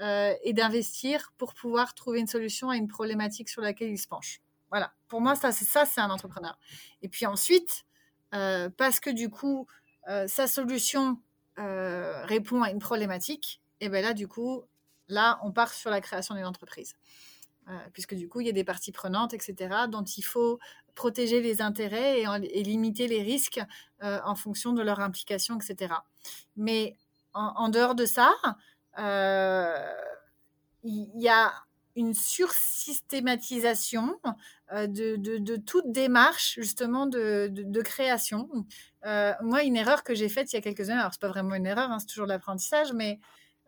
euh, et d'investir pour pouvoir trouver une solution à une problématique sur laquelle il se penche. Voilà. Pour moi, ça, c'est ça, c'est un entrepreneur. Et puis ensuite, euh, parce que du coup, euh, sa solution répond à une problématique, et bien là, du coup, là, on part sur la création d'une entreprise. Puisque du coup, il y a des parties prenantes, etc., dont il faut protéger les intérêts et, limiter les risques en fonction de leur implication, etc. Mais en, dehors de ça, il y, a une sursystématisation euh, de, de, toute démarche justement de, création. Euh, moi, une erreur que j'ai faite il y a quelques années, alors c'est pas vraiment une erreur, hein, c'est toujours l'apprentissage, mais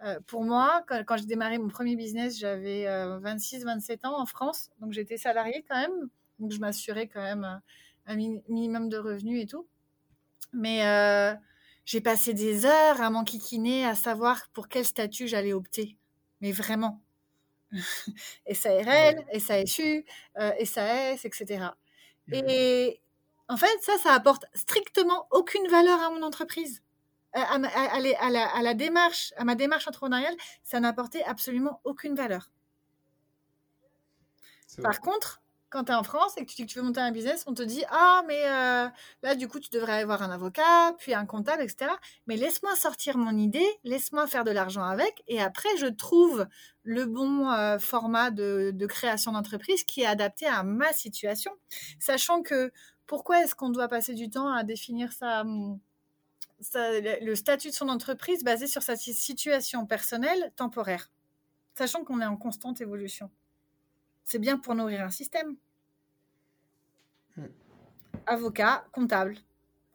euh, pour moi, quand, quand j'ai démarré mon premier business, j'avais 26-27 ans en France, donc j'étais salariée quand même, donc je m'assurais quand même un, un mi- minimum de revenus et tout. Mais euh, j'ai passé des heures à m'enquiquiner, à savoir pour quel statut j'allais opter. Mais vraiment. SARL, SASU, euh, SAS, etc. Et en fait, ça, ça apporte strictement aucune valeur à mon entreprise. À, à ma- à- à la- démarche, à ma démarche entrepreneuriale, ça n'apportait absolument aucune valeur. Par contre, quand tu es en France et que tu dis que tu veux monter un business, on te dit Ah, mais euh, là, du coup, tu devrais avoir un avocat, puis un comptable, etc. Mais laisse-moi sortir mon idée, laisse-moi faire de l'argent avec, et après, je trouve le bon euh, format de, création d'entreprise qui est adapté à ma situation. Sachant que pourquoi est-ce qu'on doit passer du temps à définir sa, hum, le statut de son entreprise basé sur sa si- situation personnelle temporaire? Sachant qu'on est en constante évolution. C'est bien pour nourrir un système. avocat, comptable,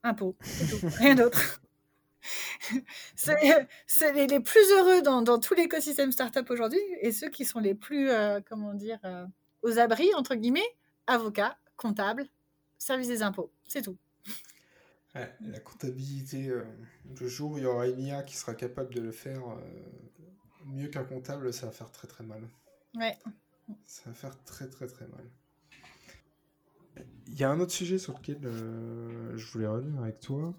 impôt, tout, rien d'autre. c'est les, les, plus heureux dans, dans tout l'écosystème startup aujourd'hui et ceux qui sont les plus, euh, comment dire, euh, aux abris, entre guillemets, avocat, comptable, service des impôts, c'est tout. la comptabilité, euh, le jour où il y aura une IA qui sera capable de le faire mieux qu'un comptable, ça va faire très très mal. Ouais. Ça va faire très très très mal. Il y a un autre sujet sur lequel je voulais revenir avec toi.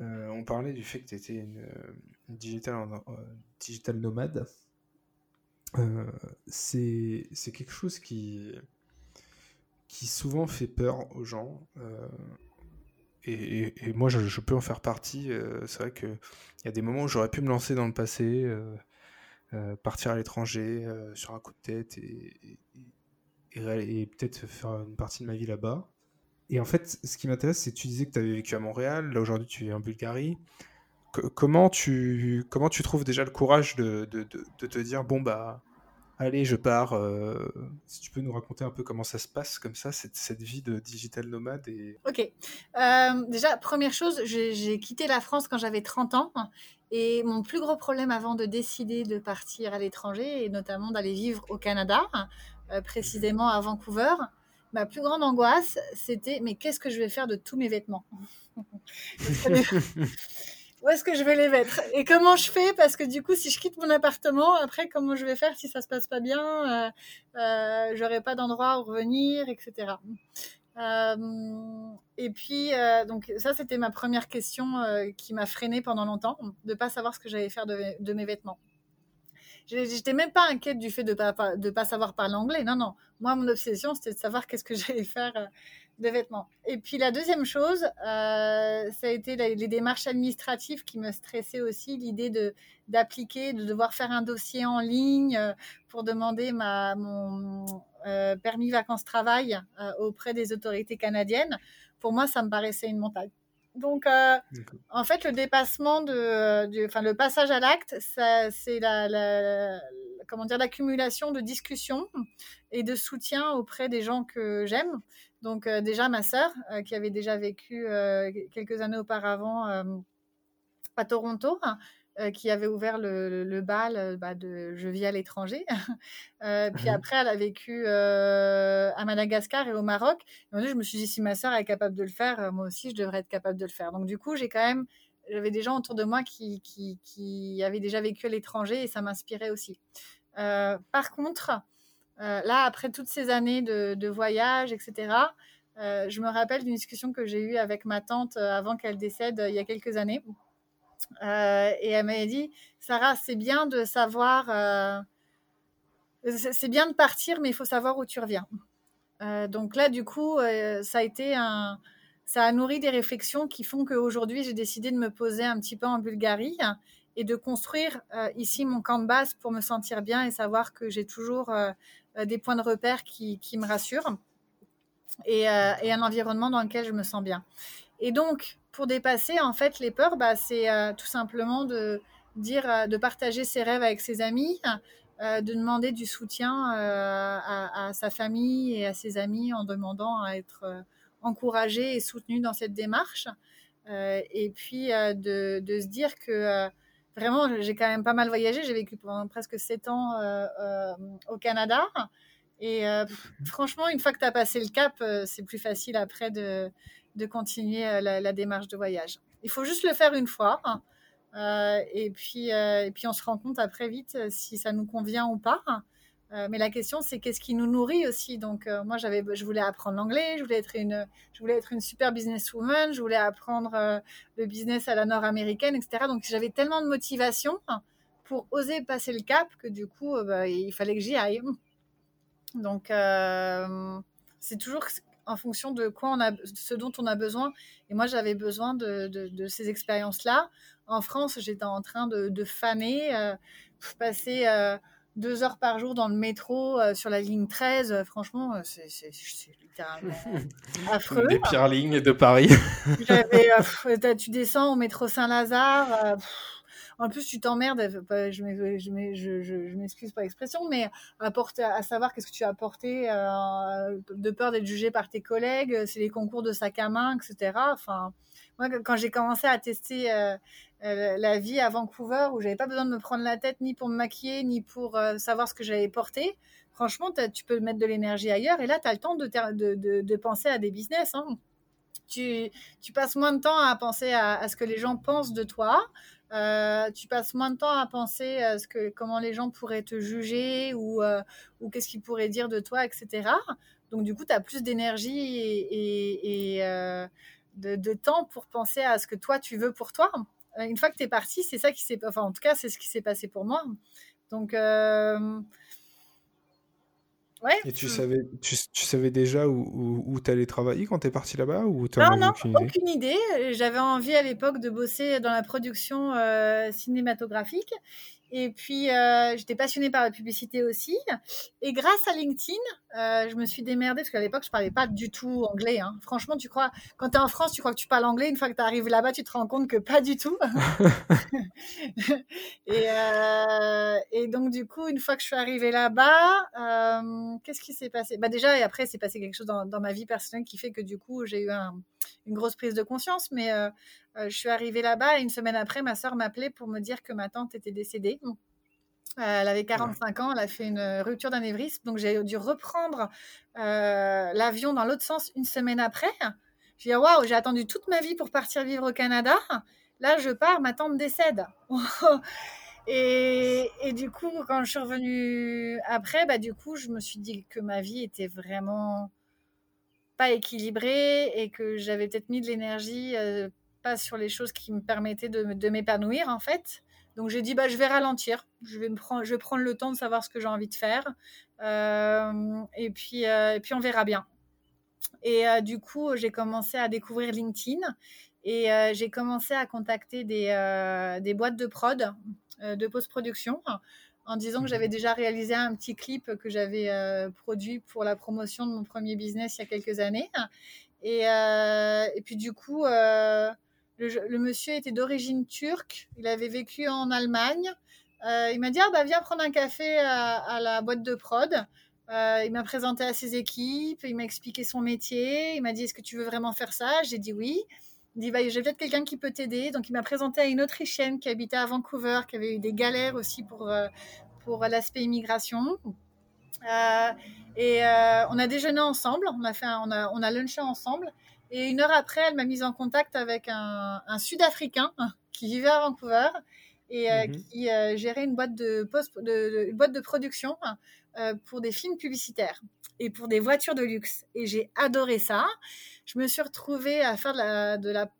Euh, on parlait du fait que tu étais une, euh, digital, euh, digital nomade. c'est quelque chose qui, qui souvent fait peur aux gens. Et, moi, je, peux en faire partie. c'est vrai qu'il y a des moments où j'aurais pu me lancer dans le passé, partir à l'étranger sur un coup de tête et, et peut-être faire une partie de ma vie là-bas. Et en fait, ce qui m'intéresse, c'est tu disais que tu avais vécu à Montréal, là aujourd'hui tu es en Bulgarie. comment, tu, comment tu trouves déjà le courage de, de, de, te dire, bon, bah, allez, je pars. Euh, si tu peux nous raconter un peu comment ça se passe comme ça, cette, cette vie de digital nomade. Et... Ok. Euh, déjà, première chose, j'ai quitté la France quand j'avais 30 ans. Et mon plus gros problème avant de décider de partir à l'étranger, et notamment d'aller vivre au Canada, euh, précisément à Vancouver, ma plus grande angoisse, c'était mais qu'est-ce que je vais faire de tous mes vêtements? Où est-ce que je vais les mettre? Et comment je fais? Parce que du coup, si je quitte mon appartement, après, comment je vais faire si ça se passe pas bien? Euh, euh, J'aurai pas d'endroit où revenir, etc. Euh, et puis, euh, donc ça, c'était ma première question qui m'a freinée pendant longtemps, de pas savoir ce que j'allais faire de mes vêtements. J'étais même pas inquiète du fait de pas, de pas savoir parler anglais. Non, non. Moi, mon obsession, c'était de savoir qu'est-ce que j'allais faire euh, de vêtements. Et puis la deuxième chose, euh, ça a été les, démarches administratives qui me stressaient aussi, l'idée de d'appliquer, de devoir faire un dossier en ligne euh, pour demander ma, mon permis vacances-travail auprès des autorités canadiennes. Pour moi, ça me paraissait une montagne. Donc, euh, en fait, le dépassement de, enfin, le passage à l'acte, c'est la, comment dire, l'accumulation de discussions et de soutien auprès des gens que j'aime. Donc, euh, déjà ma sœur, euh, qui avait déjà vécu quelques années auparavant à Toronto, euh, qui avait ouvert le, le bal euh, bah, de Je vis à l'étranger. euh, puis mmh après, elle a vécu euh, à Madagascar et au Maroc. Et je me suis dit, si ma sœur est capable de le faire, moi aussi, je devrais être capable de le faire. Donc, du coup, j'ai quand même, j'avais des gens autour de moi qui, qui, qui avaient déjà vécu à l'étranger et ça m'inspirait aussi. par contre, là, après toutes ces années de, de voyage, etc., je me rappelle d'une discussion que j'ai eue avec ma tante avant qu'elle décède il y a quelques années. Euh, et elle m'avait dit, Sarah, c'est bien de savoir, euh, c'est bien de partir, mais il faut savoir où tu reviens. Euh, donc là, du coup, ça a été un, ça a nourri des réflexions qui font qu'aujourd'hui, j'ai décidé de me poser un petit peu en Bulgarie et de construire ici mon camp de base pour me sentir bien et savoir que j'ai toujours des points de repère qui, qui me rassurent et, et, un environnement dans lequel je me sens bien. Et donc, pour dépasser en fait les peurs, bah, c'est euh, tout simplement de dire, euh, de partager ses rêves avec ses amis, euh, de demander du soutien à, sa famille et à ses amis en demandant à être encouragé et soutenu dans cette démarche. et puis de, de, se dire que vraiment, j'ai quand même pas mal voyagé. J'ai vécu pendant presque sept ans au Canada. Et franchement, une fois que tu as passé le cap, c'est plus facile après de, de continuer euh, la, démarche de voyage. Il faut juste le faire une fois. Hein. Euh, et, puis, euh, et puis, on se rend compte après vite si ça nous convient ou pas. Mais la question, c'est qu'est-ce qui nous nourrit aussi? Donc, moi, j'avais, je voulais apprendre l'anglais, je voulais être une, je voulais être une super businesswoman, je voulais apprendre le business à la nord-américaine, etc. Donc, j'avais tellement de motivation pour oser passer le cap que du coup, bah, il fallait que j'y aille. Donc, c'est toujours en fonction de quoi on a, ce dont on a besoin. Et moi, j'avais besoin de, ces expériences-là. En France, j'étais en train de, de faner, euh, passer euh, deux heures par jour dans le métro euh, sur la ligne 13. franchement, c'est littéralement affreux. Des pires lignes de Paris. tu descends au métro Saint-Lazare. En plus, tu t'emmerdes, je m'ex- je m'ex- je- je- je m'excuse pour l'expression, mais à, à savoir qu'est-ce que tu as apporté, euh, de peur d'être jugé par tes collègues, c'est les concours de sac à main, etc. Enfin, moi, quand j'ai commencé à tester euh, euh, la vie à Vancouver, où j'avais pas besoin de me prendre la tête ni pour me maquiller, ni pour euh, savoir ce que j'avais porté, franchement, tu peux mettre de l'énergie ailleurs, et là, tu as le temps de, penser à des business. hein. Tu, passes moins de temps à penser à ce que les gens pensent de toi. Euh, tu passes moins de temps à penser à ce que, comment les gens pourraient te juger ou, euh, ou qu'est-ce qu'ils pourraient dire de toi, etc. Donc, du coup, tu as plus d'énergie et, euh, de, temps pour penser à ce que toi, tu veux pour toi. Euh, Une fois que tu es parti, c'est ça qui s'est... Enfin, en tout cas, c'est ce qui s'est passé pour moi. Donc, euh, ouais. Et tu je- savais, tu, tu savais déjà où, où, où t'allais travailler quand t'es parti là-bas ou Non, non, aucune idée? aucune idée. J'avais envie à l'époque de bosser dans la production euh, cinématographique. Et puis, euh, j'étais passionnée par la publicité aussi. Et grâce à LinkedIn, euh, je me suis démerdée parce qu'à l'époque, je parlais pas du tout anglais. hein. Franchement, tu crois, quand tu es en France, tu crois que tu parles anglais. Une fois que tu arrives là-bas, tu te rends compte que pas du tout. et, euh, et donc, du coup, une fois que je suis arrivée là-bas, qu'est-ce qui s'est passé? Bah, Déjà, et après, c'est passé quelque chose dans, dans ma vie personnelle qui fait que du coup, j'ai eu un- une grosse prise de conscience. Mais je suis arrivée là-bas et une semaine après, ma soeur m'appelait pour me dire que ma tante était décédée. Euh, elle avait 45 ans, elle a fait une rupture d'anévrisme, donc j'ai dû reprendre euh, l'avion dans l'autre sens une semaine après. J'ai dit waouh, j'ai attendu toute ma vie pour partir vivre au Canada. Là, je pars, ma tante décède. et, et du coup, quand je suis revenue après, bah, du coup, je me suis dit que ma vie était vraiment pas équilibrée et que j'avais peut-être mis de l'énergie euh, pas sur les choses qui me permettaient de, de m'épanouir en fait. Donc j'ai dit bah je vais ralentir, je vais me prendre, je vais prendre le temps de savoir ce que j'ai envie de faire Euh, et puis euh, et puis on verra bien. Et euh, du coup j'ai commencé à découvrir LinkedIn et j'ai commencé à contacter des, des boîtes de prod, de post-production, en disant que j'avais déjà réalisé un petit clip que j'avais produit pour la promotion de mon premier business il y a quelques années. Et, et puis du coup, le, monsieur était d'origine turque, il avait vécu en Allemagne. Euh, il m'a dit, ah bah viens prendre un café à, la boîte de prod. Euh, il m'a présenté à ses équipes, il m'a expliqué son métier, il m'a dit, est-ce que tu veux vraiment faire ça? J'ai dit oui. Il dit, bah, j'ai peut-être quelqu'un qui peut t'aider. Donc, il m'a présenté à une Autrichienne qui habitait à Vancouver, qui avait eu des galères aussi pour, euh, pour l'aspect immigration. Et on a déjeuné ensemble, on a, fait on, a, on a lunché ensemble. Et une heure après, elle m'a mise en contact avec un, un Sud-Africain qui vivait à Vancouver et euh, Mhm. qui euh, gérait une boîte de, post, de, de- une boîte de production euh, pour des films publicitaires et pour des voitures de luxe. Et j'ai adoré ça. Je me suis retrouvée à faire de la, de la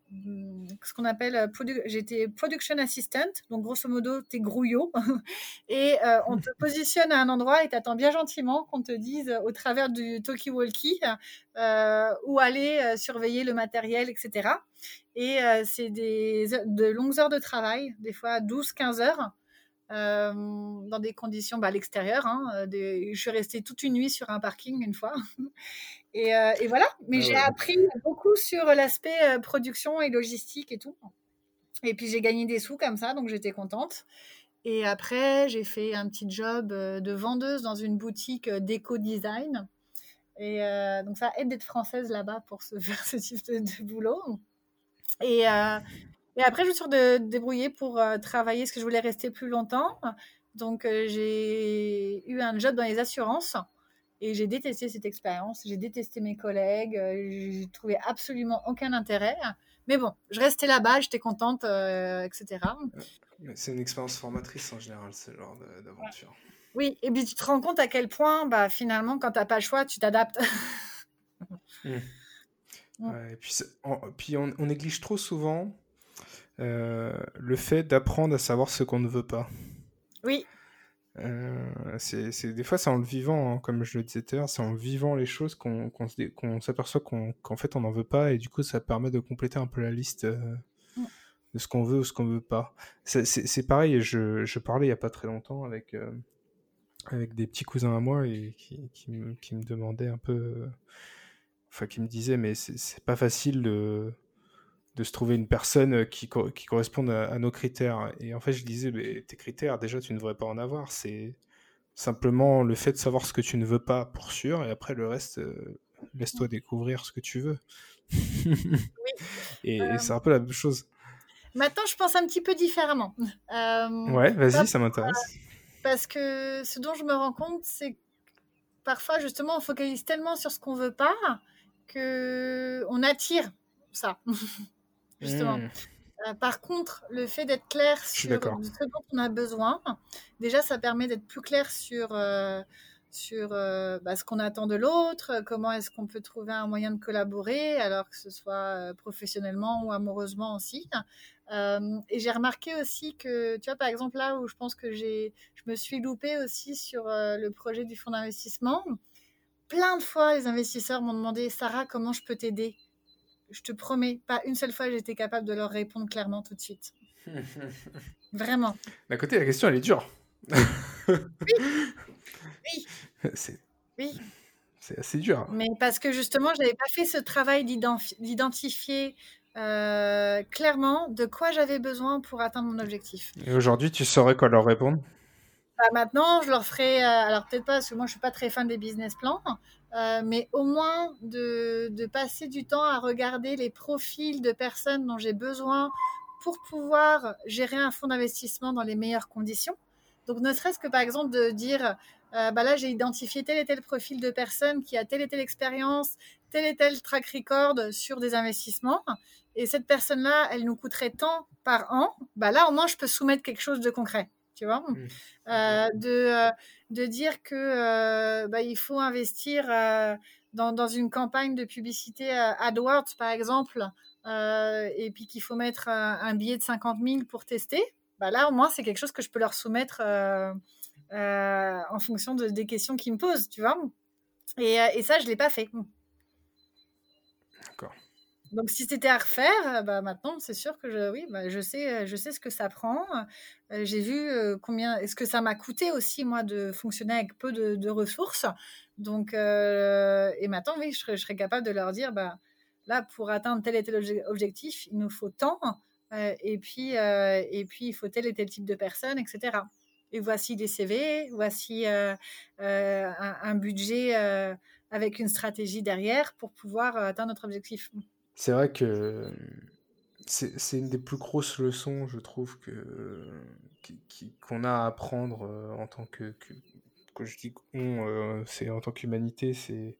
ce qu'on appelle euh, produ- j'étais production assistant, donc grosso modo t'es grouillot et euh, on te positionne à un endroit et t'attends bien gentiment qu'on te dise au travers du talkie-walkie euh, où aller surveiller le matériel, etc. Et euh, c'est des de longues heures de travail, des fois 12-15 heures, euh, dans des conditions bah, à l'extérieur. hein, Je suis restée toute une nuit sur un parking une fois. Et, euh, et voilà, mais Ah j'ai appris beaucoup sur l'aspect production et logistique et tout. Et puis j'ai gagné des sous comme ça, donc j'étais contente. Et après, j'ai fait un petit job de vendeuse dans une boutique d'éco-design. Et euh, donc ça aide d'être française là-bas pour se faire ce type de, de boulot. Et, euh, et après, je me suis de, débrouillée pour euh, travailler parce que je voulais rester plus longtemps. Donc euh, j'ai eu un job dans les assurances. Et j'ai détesté cette expérience, j'ai détesté mes collègues, euh, j'ai trouvé absolument aucun intérêt. Mais bon, je restais là-bas, j'étais contente, etc. Mais C'est une expérience formatrice en général, ce genre d'aventure. Oui, et puis tu te rends compte à quel point, bah, finalement, quand tu n'as pas le choix, tu t'adaptes. Mm. Ouais, et puis, on, puis on, on néglige trop souvent euh, le fait d'apprendre à savoir ce qu'on ne veut pas. oui, Euh, c'est, des fois, c'est en le vivant, hein, comme je le disais tout à l'heure, c'est en vivant les choses qu'on, s'aperçoit qu'en fait on n'en veut pas, et du coup, ça permet de compléter un peu la liste euh, de ce qu'on veut ou ce qu'on veut pas. C'est, pareil, je, je parlais il n'y a pas très longtemps avec, avec des petits cousins à moi et qui, qui, me, qui me demandaient un peu. Enfin, qui me disaient, mais c'est, c'est pas facile de de se trouver une personne qui, qui corresponde à, nos critères. Et en fait, je disais, mais tes critères, déjà, tu ne devrais pas en avoir. C'est simplement le fait de savoir ce que tu ne veux pas pour sûr, et après le reste, euh, laisse-toi découvrir ce que tu veux. et, Euh, c'est un peu la même chose. Maintenant, je pense un petit peu différemment. Euh, Ouais, vas-y, ça m'intéresse. Parce que ce dont je me rends compte, c'est que parfois, justement, on focalise tellement sur ce qu'on veut pas que on attire ça. justement. Hmm. Euh, par contre, le fait d'être clair sur ce dont on a besoin, déjà, ça permet d'être plus clair sur, euh, sur euh, bah, ce qu'on attend de l'autre, comment est-ce qu'on peut trouver un moyen de collaborer, alors que ce soit professionnellement ou amoureusement aussi. Et j'ai remarqué aussi que, tu vois, par exemple, là où je pense que j'ai, je me suis loupée aussi sur le projet du fonds d'investissement, plein de fois, les investisseurs m'ont demandé, Sarah, comment je peux t'aider? Je te promets, pas une seule fois, été capable de leur répondre clairement tout de suite. Vraiment. D'un côté, la question, elle est dure. Oui. C'est Oui. c'est assez dur. Mais parce que justement, je n'avais pas fait ce travail d'ident- d'identifier euh, clairement de quoi j'avais besoin pour atteindre mon objectif. Et aujourd'hui, tu saurais quoi leur répondre? Bah, maintenant, je leur ferai, euh, alors peut-être pas, parce que moi je suis pas très fan des business plans, euh, mais au moins de, de passer du temps à regarder les profils de personnes dont j'ai besoin pour pouvoir gérer un fonds d'investissement dans les meilleures conditions. Donc ne serait-ce que par exemple de dire, euh, bah là j'ai identifié tel et tel profil de personne qui a telle et telle expérience, tel et tel track record sur des investissements, et cette personne-là, elle nous coûterait tant par an, bah là au moins je peux soumettre quelque chose de concret, tu vois? Euh, de, euh, de dire que euh, bah, il faut investir euh, dans, dans une campagne de publicité AdWords, par exemple, et puis qu'il faut mettre un, un billet de 50 000 pour tester, bah, là, au moins, c'est quelque chose que je peux leur soumettre en fonction de, des questions qu'ils me posent, tu vois? Et, et ça, je ne l'ai pas fait. Donc, si c'était à refaire, bah, maintenant, c'est sûr que je, oui, bah, je, sais, je sais ce que ça prend. Euh, J'ai vu euh, combien, est-ce que ça m'a coûté aussi, moi, de fonctionner avec peu de, ressources. Donc, euh, et maintenant, oui, je serais, capable de leur dire, bah, là, pour atteindre tel et tel obje- objectif, il nous faut tant. euh, et, puis, euh, et puis, il faut tel et tel type de personne, etc. Et voici des CV, voici euh, euh, un, budget euh, avec une stratégie derrière pour pouvoir euh, atteindre notre objectif. C'est vrai que c'est une des plus grosses leçons, je trouve, que qu'on a à apprendre en tant que, que quand je dis on, c'est en tant qu'humanité, c'est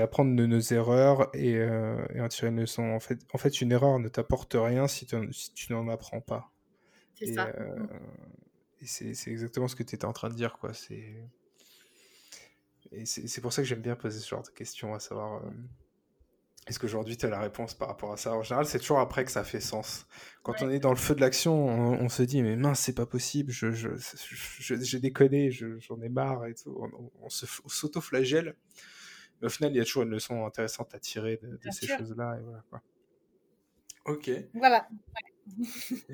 apprendre de nos erreurs et, euh, et en tirer une leçon. En fait, en fait, une erreur ne t'apporte rien si, tu- si tu n'en apprends pas. C'est ça. euh, et c'est exactement ce que tu étais en train de dire, quoi. C'est et c'est c'est pour ça que j'aime bien poser ce genre de questions, à savoir euh, est-ce qu'aujourd'hui tu as la réponse par rapport à ça? En général, c'est toujours après que ça fait sens. Quand on est dans le feu de l'action, on, on se dit mais mince, c'est pas possible, je, je, je- j'ai déconné, je- j'en ai marre et tout. On, on s'auto-flagelle. Mais au final, il y a toujours une leçon intéressante à tirer de, ces choses-là. Et voilà, quoi. Ok. Voilà.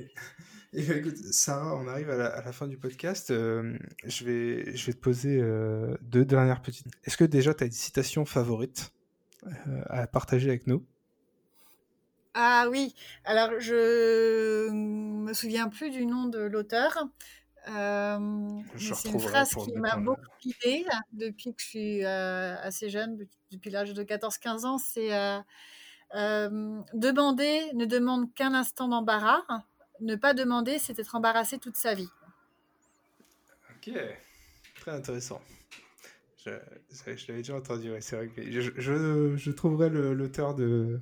Et écoute, Sarah, on arrive à la, à la fin du podcast. Euh, je, vais, je vais te poser euh, deux dernières petites. Est-ce que déjà tu as une citation favorite? euh, à partager avec nous Ah oui, alors je me souviens plus du nom de l'auteur. Euh, c'est une phrase qui m'a beaucoup guidée depuis que je suis euh, assez jeune, depuis l'âge de 14-15 ans. C'est euh, euh, demander ne demande qu'un instant d'embarras. Ne pas demander, c'est être embarrassé toute sa vie. Ok, très intéressant. Je, l'avais déjà entendu, ouais, c'est vrai que je, je, je trouverai l'auteur de,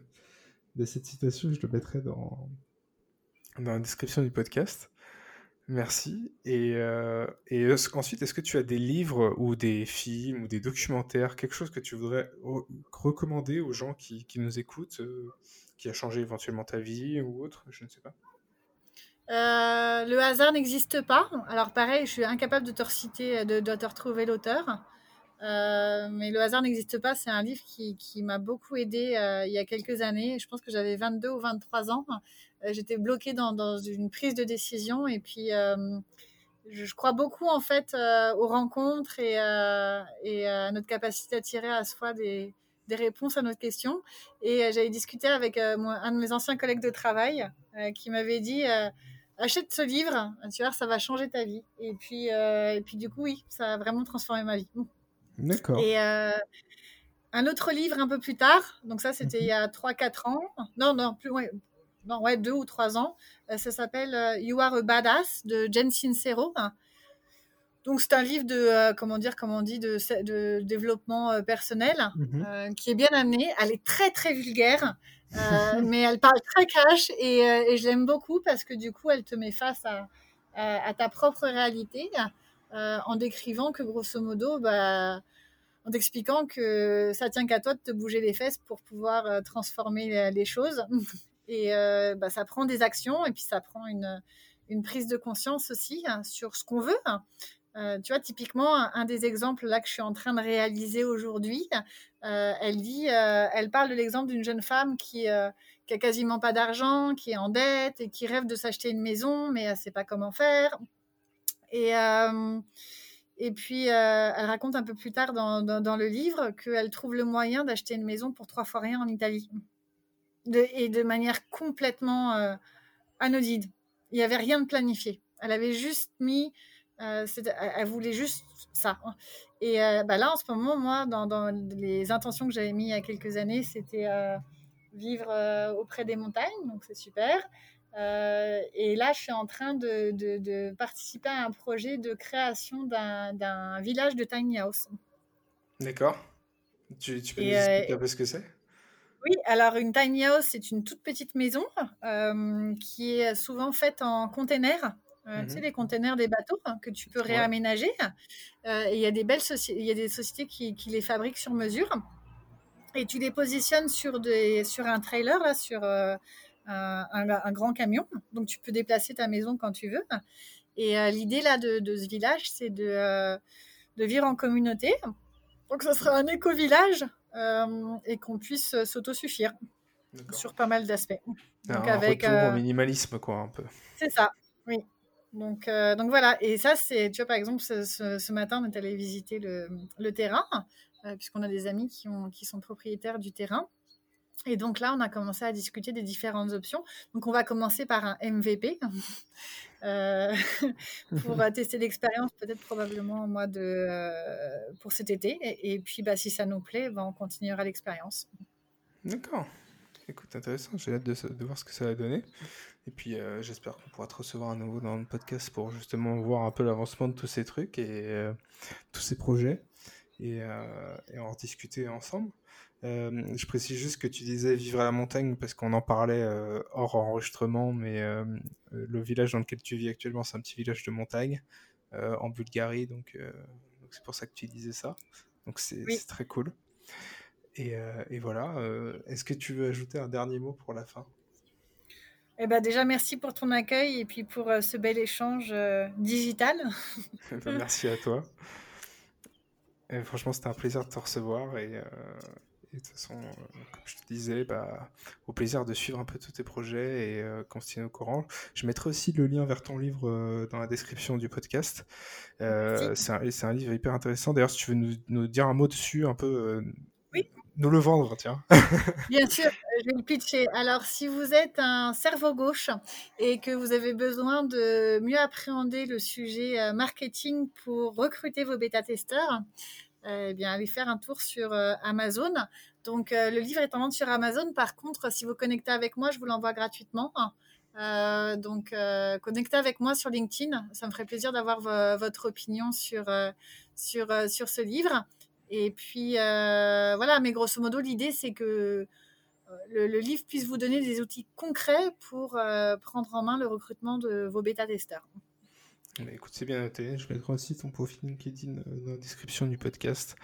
cette citation, je le mettrai dans, la description du podcast. Merci. Et, euh, ensuite, est-ce que tu as des livres ou des films ou des documentaires, quelque chose que tu voudrais re- recommander aux gens qui, nous écoutent, euh, qui a changé éventuellement ta vie ou autre, je ne sais pas? Euh, le hasard n'existe pas. Alors pareil, je suis incapable de te reciter, de te retrouver l'auteur. Euh, mais le hasard n'existe pas. C'est un livre qui, m'a beaucoup aidé euh, il y a quelques années. Je pense que j'avais 22 ou 23 ans. Euh, J'étais bloquée dans, une prise de décision et puis je, crois beaucoup en fait aux rencontres et, à notre capacité à tirer à soi des, des réponses à notre question. Et j'avais discuté avec un de mes anciens collègues de travail qui m'avait dit achète ce livre, tu vois, ça va changer ta vie. Et puis du coup, oui, ça a vraiment transformé ma vie. D'accord. Et un autre livre un peu plus tard, donc ça c'était il y a 3-4 ans, non, non, plus, ouais, non, ouais, 2 ou 3 ans, ça s'appelle You Are a Badass de Jen Sincero. Donc c'est un livre de euh, comment dire comment on dit de, de développement euh, personnel Mhm. euh, qui est bien amené. Elle est très très vulgaire, euh, mais elle parle très cash et, euh, et je l'aime beaucoup parce que du coup elle te met face à, à, à ta propre réalité euh, en décrivant que grosso modo bah en t'expliquant que ça tient qu'à toi de te bouger les fesses pour pouvoir euh, transformer les, les choses et euh, bah, ça prend des actions et puis ça prend une une prise de conscience aussi hein, sur ce qu'on veut. Euh, tu vois, typiquement, un, des exemples là que je suis en train de réaliser aujourd'hui, euh, elle dit, euh, elle parle de l'exemple d'une jeune femme qui, euh, qui a quasiment pas d'argent, qui est en dette et qui rêve de s'acheter une maison, mais elle sait pas comment faire. Et euh, et puis, euh, elle raconte un peu plus tard dans, le livre qu'elle trouve le moyen d'acheter une maison pour trois fois rien en Italie. Et de manière complètement euh, anodine. Il n'y avait rien de planifié. Elle avait juste mis, euh, elle voulait juste ça. Et euh, bah là, en ce moment, moi, dans, dans les intentions que j'avais mis il y a quelques années, c'était vivre auprès des montagnes, donc c'est super. Euh, et là, je suis en train de, de- de participer à un projet de création d'un village de tiny house. D'accord. Tu, tu peux Et, nous euh, expliquer un peu ce que c'est? Oui, alors une tiny house, c'est une toute petite maison euh, qui est souvent faite en container. Euh, Tu sais, Mhm. les containers des bateaux hein, que tu peux réaménager. Il y a des belles il y a des sociétés qui, qui les fabriquent sur mesure. Et tu les positionnes sur, des, sur un trailer, là, sur un, un- un grand camion. Donc tu peux déplacer ta maison quand tu veux. Et euh, l'idée là de, de ce village, c'est de, euh, de vivre en communauté. Donc ce sera un éco-village euh, et qu'on puisse s'autosuffire sur pas mal d'aspects. Un Donc avec, retour euh, au minimalisme, quoi, un peu. C'est ça, oui. Donc, euh, donc voilà, et ça, c'est, tu vois, par exemple, ce, ce- ce matin, on est allé visiter le, le terrain, euh, puisqu'on a des amis qui, ont, qui sont propriétaires du terrain. Et donc là, on a commencé à discuter des différentes options. Donc, on va commencer par un MVP euh, pour euh, tester l'expérience, peut-être probablement au mois de, euh, pour cet été. Et, puis, bah, si ça nous plaît, bah, on continuera l'expérience. D'accord. Écoute, intéressant. J'ai hâte de, voir ce que ça va donner. Et puis, j'espère qu'on pourra te recevoir à nouveau dans le podcast pour justement voir un peu l'avancement de tous ces trucs et tous ces projets et, et en rediscuter ensemble. Euh, je précise juste que tu disais vivre à la montagne parce qu'on en parlait euh, hors enregistrement, mais euh, le village dans lequel tu vis actuellement, c'est un petit village de montagne en Bulgarie, donc c'est pour ça que tu disais ça. Donc c'est Oui. très cool. Et, et voilà, est-ce que tu veux ajouter un dernier mot pour la fin? Eh ben déjà, merci pour ton accueil et puis pour ce bel échange digital. Ben, Merci à toi. Et franchement, c'était un plaisir de te recevoir. Et, euh, et de toute façon, euh, comme je te disais, bah, au plaisir de suivre un peu tous tes projets et euh, qu'on se tienne au courant. Je mettrai aussi le lien vers ton livre euh, dans la description du podcast. Euh, c'est un, livre hyper intéressant. D'ailleurs, si tu veux nous, nous dire un mot dessus, un peu, Oui. nous le vendre, tiens. Bien sûr, je vais le pitcher. Alors, si vous êtes un cerveau gauche et que vous avez besoin de mieux appréhender le sujet marketing pour recruter vos bêta-testeurs, eh bien, allez faire un tour sur euh, Amazon. Donc, euh, le livre est en vente sur Amazon. Par contre, si vous connectez avec moi, je vous l'envoie gratuitement. Euh, donc, euh, connectez avec moi sur LinkedIn. Ça me ferait plaisir d'avoir vo- votre opinion sur, euh, sur, euh, sur ce livre. Et puis, euh, voilà, mais grosso modo, l'idée, c'est que euh, le, livre puisse vous donner des outils concrets pour euh, prendre en main le recrutement de vos bêta-testeurs. Bah, écoute, c'est bien noté. Je mettrai aussi ton profil LinkedIn euh, dans la description du podcast.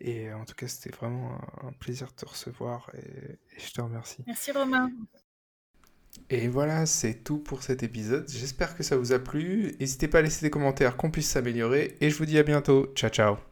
Et euh, en tout cas, c'était vraiment un, un plaisir de te recevoir et, et je te remercie. Merci Romain. Et voilà, c'est tout pour cet épisode. J'espère que ça vous a plu. N'hésitez pas à laisser des commentaires qu'on puisse s'améliorer. Et je vous dis à bientôt. Ciao, ciao.